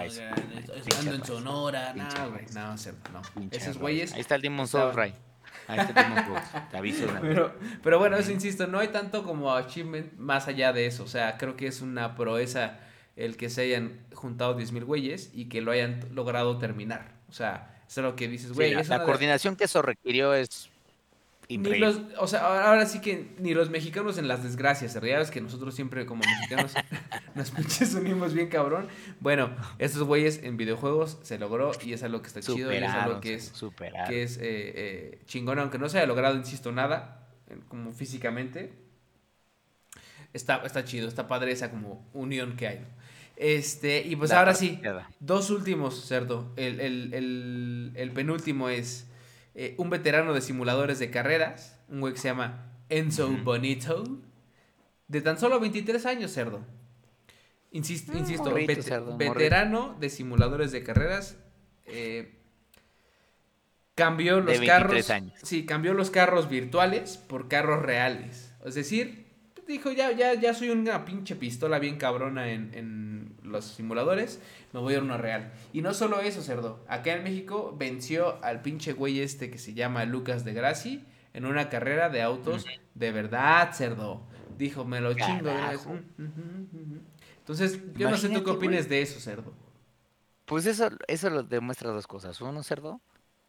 ando en Sonora, no, güey, no, cerdo, no. Esos güeyes Ahí está el Demon Souls, Ray. Ahí está el Demon Souls. Te aviso una. Pero, pero bueno, eso insisto, no hay tanto como achievement más allá de eso. O sea, creo que es una proeza el que se hayan juntado 10.000 güeyes y que lo hayan logrado terminar. O sea, eso es lo que dices, Sí, güey. la, es la una de- coordinación que eso requirió es Ni los, o sea, ahora ahora sí que ni los mexicanos en las desgracias. Ya ves que nosotros siempre como mexicanos nos pinches unimos bien cabrón. Bueno, estos güeyes en videojuegos se logró y es algo que está chido y es algo que es, cerdo, superaron. que es eh, eh, chingón, aunque no se haya logrado, insisto, nada, como físicamente. Está, está chido, está padre esa como unión que hay. Este, y pues La ahora sí. Dos últimos, cerdo. El, el- el- el penúltimo es eh, un veterano de simuladores de carreras, un güey que se llama Enzo. Bonito, de tan solo 23 años, cerdo. Insisto, Mm, insisto morrito, vete- cerdo, morrito. veterano de simuladores de carreras. eh, cambió De los 23 carros. años. Sí, cambió los carros virtuales por carros reales. Es decir, dijo, ya, ya, ya soy una pinche pistola bien cabrona en, en los simuladores, me voy a uno real. Y no solo eso, cerdo. Acá en México venció al pinche güey este que se llama Lucas de Graci en una carrera de autos de verdad, cerdo. Dijo, me lo chingo. Entonces, yo no sé tú qué güey. opinas de eso, cerdo. Pues eso, eso lo demuestra dos cosas. Uno, cerdo,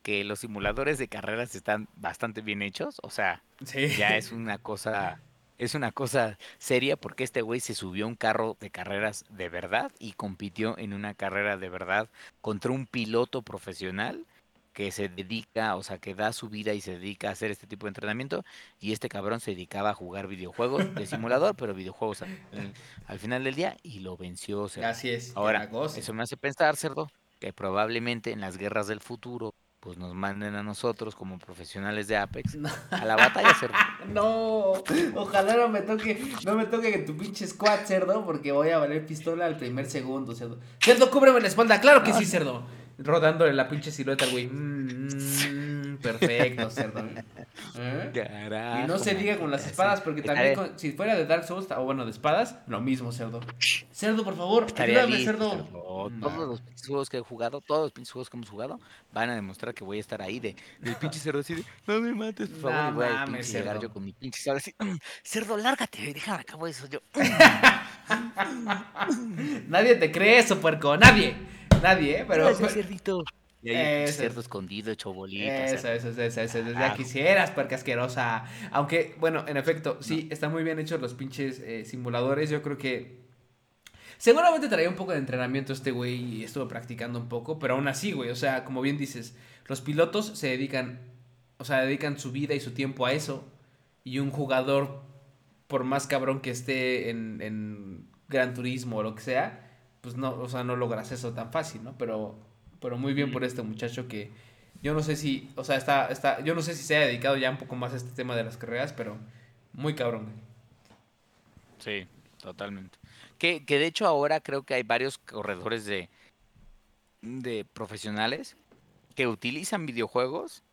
que los simuladores de carreras están bastante bien hechos. O sea, Sí. ya es una cosa, es una cosa seria porque este güey se subió a un carro de carreras de verdad y compitió en una carrera de verdad contra un piloto profesional que se dedica, o sea, que da su vida y se dedica a hacer este tipo de entrenamiento. Y este cabrón se dedicaba a jugar videojuegos de simulador, pero videojuegos al, al final del día y lo venció. cerdo. Así es. Ahora, eso me hace pensar, cerdo, que probablemente en las guerras del futuro, pues nos manden a nosotros como profesionales de Apex a la batalla, cerdo. No, ojalá no me toque, no me toque en tu pinche squad, cerdo, porque voy a valer pistola al primer segundo, cerdo. Cerdo, cúbreme la espalda, claro que sí, cerdo. Rodándole la pinche silueta al güey. Mm, mm, perfecto, cerdo. ¿Eh? Y no se diga con las espadas, porque también con- si fuera de Dark Souls, o bueno, de espadas, lo mismo, cerdo. Cerdo, por favor, Estaría ayúdame, listo, cerdo. cerdo. No. Todos los pinches juegos que he jugado, todos los pinches juegos que hemos jugado, van a demostrar que voy a estar ahí de, del pinche cerdo así de, no me mates, por favor, y voy a llegar yo con mi pinche cerdo así, "Mm, cerdo, lárgate, déjame acabo eso yo. Nadie te cree eso, puerco, nadie. Nadie, ¿eh? Pero... Gracias, cerdito. Y pinche Eso. cerdo escondido, hecho bolita. Eso, eso, eso, eso, ya quisieras, puerca asquerosa. Aunque, bueno, en efecto, sí, están muy bien hechos los pinches eh, simuladores. Yo creo que. Seguramente traía un poco de entrenamiento este güey y estuvo practicando un poco, pero aún así, güey, o sea, como bien dices, los pilotos se dedican, o sea, dedican su vida y su tiempo a eso. Y un jugador, por más cabrón que esté en, en Gran Turismo o lo que sea, pues no, o sea, no logras eso tan fácil, ¿no? Pero, pero muy bien por este muchacho que yo no sé si, o sea, está, está, yo no sé si se ha dedicado ya un poco más a este tema de las carreras, pero muy cabrón. Sí, totalmente. Que, que de hecho ahora creo que hay varios corredores de, de profesionales que utilizan videojuegos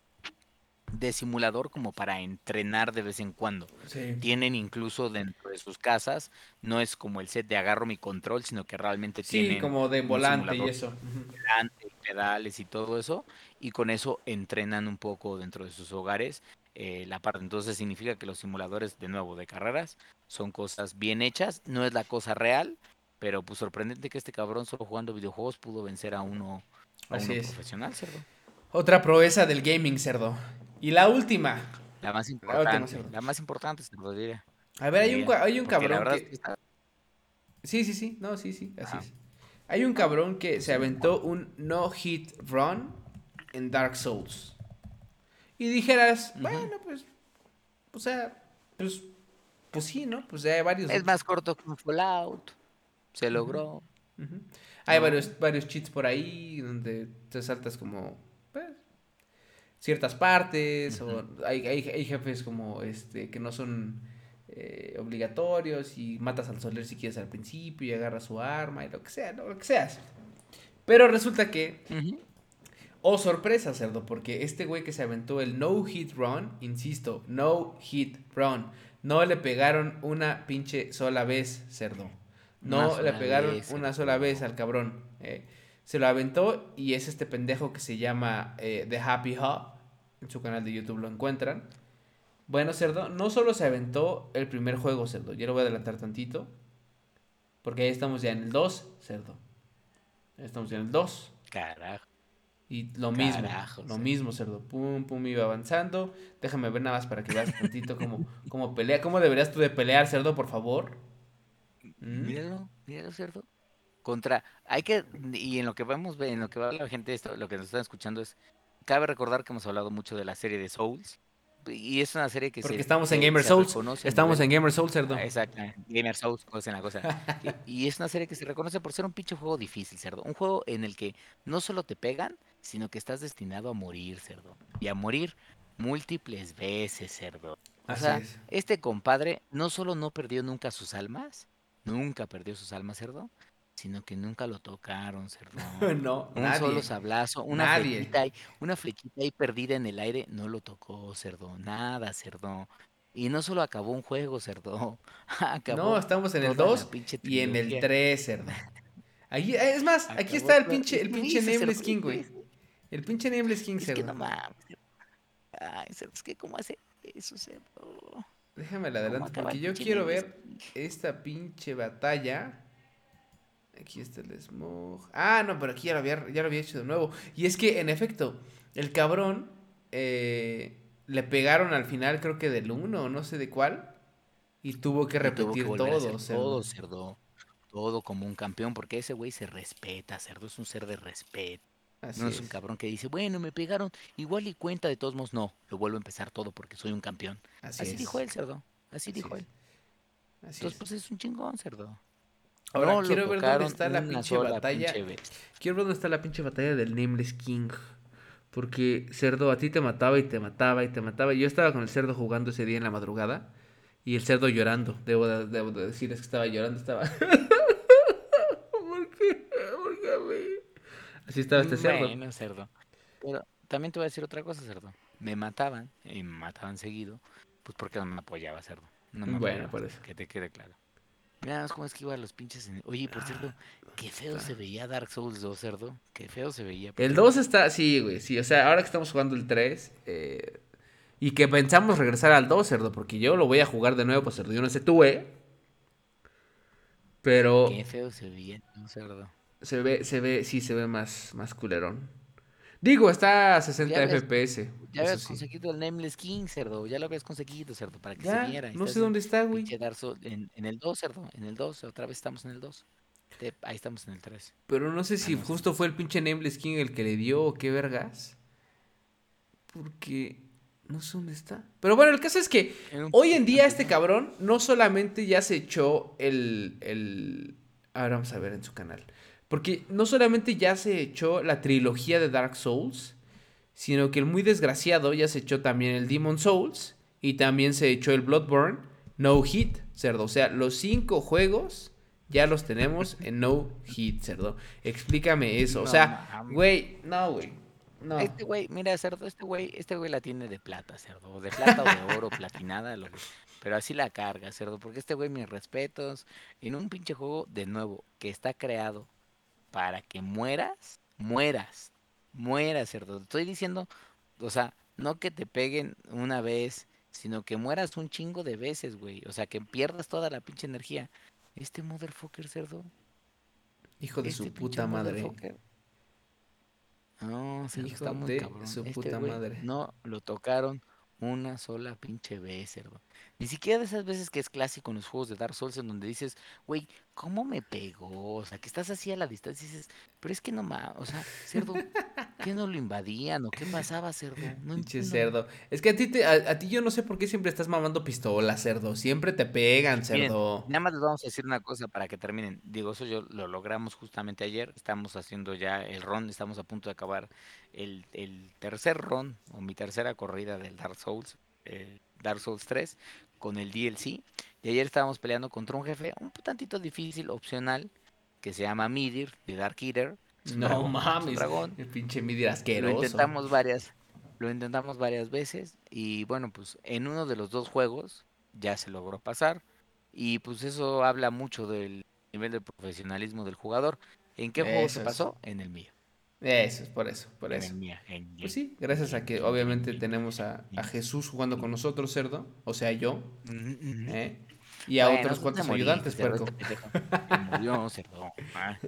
de simulador como para entrenar de vez en cuando. Sí. Tienen incluso dentro de sus casas, no es como el set de agarro mi control, sino que realmente Sí, tienen como de volante y eso. Volante, pedales y todo eso, y con eso entrenan un poco dentro de sus hogares eh, la parte. Entonces significa que los simuladores, de nuevo, de carreras, son cosas bien hechas, no es la cosa real, Pero pues sorprendente que este cabrón solo jugando videojuegos pudo vencer a uno, a Así uno es. profesional, cerdo. Otra proeza del gaming, cerdo. Y la última. La más importante, la más importante, cerdo, diría. A ver, hay un, hay un cabrón que... está- Sí, sí, sí. No, sí, sí. Así es. Hay un cabrón que se aventó un no-hit run en Dark Souls. Y dijeras, bueno, pues... O sea, pues... Pues sí, ¿no? Pues hay varios... Es más corto que un Fallout. Se logró. Hay varios, varios cheats por ahí donde te saltas como pues, ciertas partes o hay, hay, hay jefes como este que no son eh, obligatorios y matas al soler si quieres al principio y agarras su arma y lo que sea, lo que sea. Pero resulta que, Ujú. oh sorpresa, cerdo, porque este güey que se aventó el no hit run, insisto, no hit run, no le pegaron una pinche sola vez, cerdo. No le pegaron vez, una sola vez al cabrón. eh. Se lo aventó y es este pendejo que se llama eh, The Happy Hub. En su canal de YouTube lo encuentran. Bueno, cerdo, no solo se aventó el primer juego, cerdo. Yo lo voy a adelantar tantito. Porque ahí estamos ya en el 2, cerdo. Ahí estamos ya en el 2. Carajo. Y lo mismo, Carajo, lo cerdo. mismo, cerdo. Pum, pum, iba avanzando. Déjame ver nada más para que veas tantito cómo, cómo pelea. ¿Cómo deberías tú de pelear, cerdo, por favor? ¿Mm? Míralo, míralo, cerdo. Contra, hay que, y en lo que vamos, en lo que va la gente, esto, lo que nos están escuchando es, cabe recordar que hemos hablado mucho de la serie de Souls, y es una serie que Porque se, estamos en Gamer Souls. Estamos en Gamer Soul, cerdo. Ah, Exacto, Gamer Souls, cosa en la cosa. Y, y es una serie que se reconoce por ser un pinche juego difícil, cerdo. Un juego en el que no solo te pegan, sino que estás destinado a morir, cerdo. Y a morir múltiples veces, cerdo. O Así sea, es. este compadre no solo no perdió nunca sus almas, nunca perdió sus almas, cerdo, sino que nunca lo tocaron, cerdo. no, Un nadie. solo sablazo, una Nadie. flechita, ahí, una flechita ahí perdida en el aire, no lo tocó, cerdo, nada, cerdo. Y no solo acabó un juego, cerdo, acabó No, estamos en el toda la 2 pinche y en el trilogía. 3, cerdo. Aquí, es más, aquí Acabó está el pinche, el ¿qué pinche Nameless cerdo? King, ¿Qué güey. El pinche Nameless King, Es que cerdo. no mames. cerdo. Ay, cerdo, es que cómo hace eso, cerdo. Déjame la ¿Cómo adelanto acaba porque yo quiero ver esta pinche batalla. Aquí está el smog. Ah, no, pero aquí ya lo había, ya lo había hecho de nuevo. Y es que, en efecto, el cabrón eh, le pegaron al final, creo que del 1 o no sé de cuál. Y tuvo que Y tuvo que repetir a todo, cerdo. todo, cerdo. Todo como un campeón, porque ese güey se respeta, cerdo, es un ser de respeto. Así No es un cabrón que dice, bueno, me pegaron, igual y cuenta de todos modos. No, lo vuelvo a empezar todo porque soy un campeón. Así, dijo él, cerdo. Así, Así dijo es. él. Así Entonces, es. pues es un chingón, cerdo. Ahora No quiero ver dónde está la pinche batalla. pinche. Quiero ver dónde está la pinche batalla del Nameless King. Porque cerdo a ti te mataba y te mataba y te mataba. Yo estaba con el cerdo jugando ese día en la madrugada. Y el cerdo llorando. Debo de, debo de decirles que estaba llorando. Estaba. ¿Por qué? ¿Por qué a mí? Así estaba este cerdo. Bueno, cerdo. Pero también te voy a decir otra cosa, cerdo. Me mataban, y me mataban seguido, pues porque no me apoyaba, cerdo. No me Bueno, apoyaba, por eso. Que te quede claro. Mira más cómo es que iba los pinches. en- Oye, por cierto, qué feo se veía Dark Souls 2, cerdo. Qué feo se veía. El porque- 2 está. Sí, güey. Sí, o sea, ahora que estamos jugando el 3. eh, y que pensamos regresar al 2, cerdo. Porque yo lo voy a jugar de nuevo, pues cerdo. Yo no sé tú, eh. Pero. Qué feo se veía, ¿no, cerdo. Se ve, se ve, sí, se ve más, más culerón. Digo, está a 60 Ya ves- FPS. Ya habías sí. conseguido el Nameless King, cerdo. Ya lo habías conseguido, cerdo, para que Ya, se viera. no sé dónde está, güey. en, en el 2, cerdo. En el 2, otra vez estamos en el 2. Te- ahí estamos en el 3. Pero no sé si no sé. justo fue el pinche Nameless King el que le dio o qué vergas. Porque no sé dónde está. Pero bueno, el caso es que En hoy en día este cabrón no solamente ya se echó el, el... Ahora vamos a ver en su canal. Porque no solamente ya se echó la trilogía de Dark Souls, sino que el muy desgraciado ya se echó también el Demon Souls y también se echó el Bloodborne No Hit, cerdo. O sea, los cinco juegos ya los tenemos en No Hit, cerdo. Explícame eso. O sea, güey, no, güey. No. Este güey, mira, cerdo, este güey, este güey la tiene de plata, cerdo. O de plata o de oro, platinada, lo que- pero así la carga, cerdo. Porque este güey, mis respetos, en un pinche juego, de nuevo, que está creado para que mueras, mueras, mueras, cerdo. Te Estoy diciendo, o sea, no que te peguen una vez, sino que mueras un chingo de veces, güey. O sea, que pierdas toda la pinche energía. Este motherfucker, cerdo, Hijo de este su pinche puta madre. No, se Hijo está muy de cabrón. su Este puta güey madre. No lo tocaron una sola pinche vez, cerdo. Ni siquiera de esas veces que es clásico en los juegos de Dark Souls en donde dices, güey, ¿cómo me pegó? O sea, que estás así a la distancia y dices, pero es que no más, o sea, cerdo, ¿qué no lo invadían o qué pasaba, cerdo? No Pinche cerdo. Es que a ti, te, a, a ti yo no sé por qué siempre estás mamando pistola, cerdo. Siempre te pegan, Miren, cerdo. nada más les vamos a decir una cosa para que terminen. Digo, eso yo lo logramos justamente ayer. Estamos haciendo ya el ron, estamos a punto de acabar el, el tercer ron o mi tercera corrida del Dark Souls, eh, Dark Souls 3, con el DLC. Y ayer estábamos peleando contra un jefe un tantito difícil, opcional, que se llama Midir, de Dark Eater. No dragón, mames. dragón. El pinche Midir Lo asqueroso. intentamos varias, lo intentamos varias veces y bueno, pues en uno de los dos juegos ya se logró pasar y pues eso habla mucho del nivel de profesionalismo del jugador. ¿En qué juego Eso se es. pasó? En el mío. Eso es por eso, por eso. Pues sí, gracias a que en- obviamente en- tenemos a, a Jesús jugando con nosotros, cerdo. O sea, yo. ¿eh? Y a Bueno, otros cuantos ayudantes, cerdo, puerco. este murió, cerdo. Ah,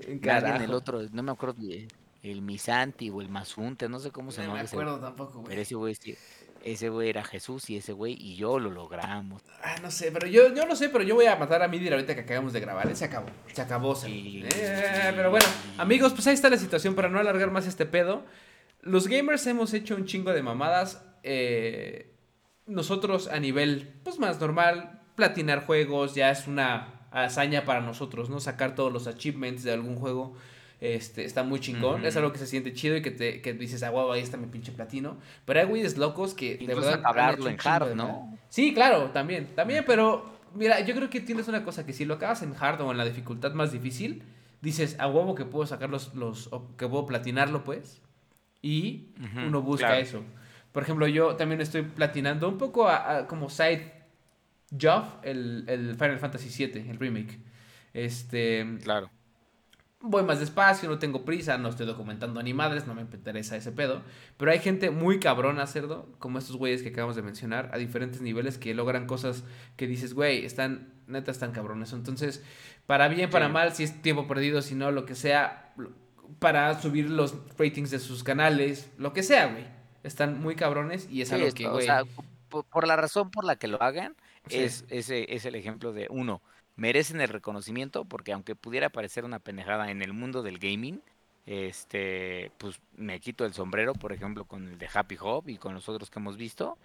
el otro, no me acuerdo, el Misanti o el Mazunte, no sé cómo se No me llama ese acuerdo tampoco, Pero güey. ese güey sí, ese güey era Jesús y ese güey y yo lo logramos. Ah, no sé, pero yo, yo no sé, pero yo voy a matar a Midir ahorita que acabamos de grabar. ¿eh? Se acabó, se acabó. cerdo. Sí. Eh, pero bueno, amigos, pues ahí está la situación para no alargar más este pedo. Los gamers hemos hecho un chingo de mamadas. eh, nosotros a nivel, pues más normal, platinar juegos ya es una hazaña para nosotros, ¿no? Sacar todos los achievements de algún juego. Este, está muy chingón, es algo que se siente chido y que te que dices, ah, wow, ahí está mi pinche platino. Pero hay güeyes locos que de Incluso verdad acabarlo hecho en hard, de ¿no? Sí, claro, también, también, pero mira, yo creo que tienes una cosa que si lo acabas en hard o en la dificultad más difícil, dices, a huevo que puedo sacar los, los o que puedo platinarlo, pues, y uno busca claro. eso. Por ejemplo, yo también estoy platinando un poco a- a como side job el, el Final Fantasy VII, el remake. Este, Claro. Voy más despacio, no tengo prisa, no estoy documentando ni madres, no me interesa ese pedo. Pero hay gente muy cabrona, cerdo, como estos güeyes que acabamos de mencionar, a diferentes niveles que logran cosas que dices, güey, están, neta, están cabrones. Entonces, para bien, para Sí. mal, si es tiempo perdido, si no, lo que sea, para subir los ratings de sus canales, lo que sea, güey. Están muy cabrones y es Sí, algo esto, que, o güey. sea, por, la razón por la que lo hagan, Sí. es, ese es el ejemplo de uno, merecen el reconocimiento porque aunque pudiera parecer una pendejada en el mundo del gaming, este, pues me quito el sombrero, por ejemplo, con el de Happy Hop y con los otros que hemos visto.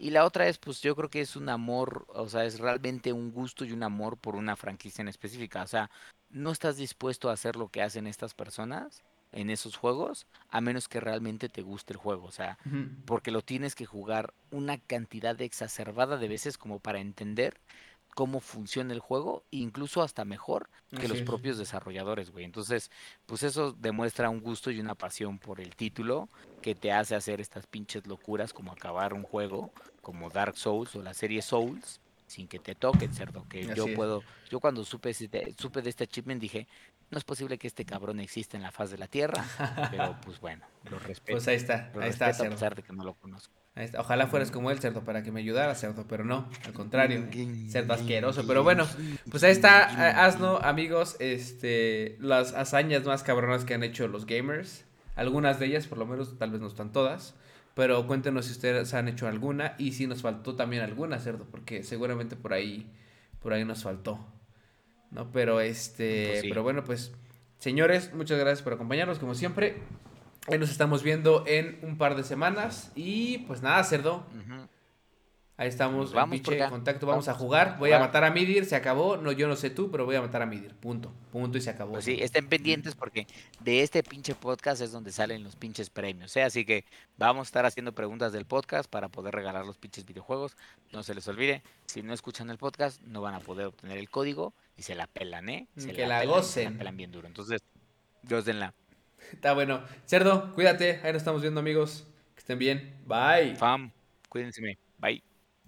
Y la otra es, pues yo creo que es un amor, o sea, es realmente un gusto y un amor por una franquicia en específica. O sea, no estás dispuesto a hacer lo que hacen estas personas en esos juegos, a menos que realmente te guste el juego. O sea, porque lo tienes que jugar una cantidad exacerbada de veces como para entender cómo funciona el juego, incluso hasta mejor que los propios desarrolladores, güey. Entonces, pues eso demuestra un gusto y una pasión por el título que te hace hacer estas pinches locuras como acabar un juego como Dark Souls o la serie Souls sin que te toquen, cerdo. Que yo es. puedo, yo cuando supe, supe de este achievement dije, no es posible que este cabrón exista en la faz de la tierra, pero pues bueno, lo respeto. Pues ahí está, lo ahí está, a pesar de que no lo conozco. Ojalá fueras como él, cerdo, para que me ayudara, cerdo, pero no, al contrario, cerdo asqueroso. Pero bueno, pues ahí está, a- Asno, amigos, este, las hazañas más cabronas que han hecho los gamers. Algunas de ellas, por lo menos, tal vez no están todas. Pero cuéntenos si ustedes han hecho alguna y si nos faltó también alguna, cerdo, porque seguramente por ahí, por ahí nos faltó. ¿No? Pero este, Pues sí. pero bueno, pues, señores, muchas gracias por acompañarnos, como siempre. Ahí nos estamos viendo en un par de semanas. Y pues nada, cerdo. Ahí estamos, en vamos acá. contacto, vamos, a Vamos a jugar. Voy a matar a Midir, se acabó. No, yo no sé tú, pero voy a matar a Midir. Punto. Punto y se acabó. Pues sí, estén pendientes porque de este pinche podcast es donde salen los pinches premios, ¿eh? Así que vamos a estar haciendo preguntas del podcast para poder regalar los pinches videojuegos. No se les olvide, si no escuchan el podcast, no van a poder obtener el código y se la pelan, ¿eh? Se Que la pelan, se gocen. la pelan bien duro. Entonces, gócenla. Está bueno. Cerdo, cuídate. Ahí nos estamos viendo, amigos. Que estén bien. Bye. Fam, cuídense. Bye.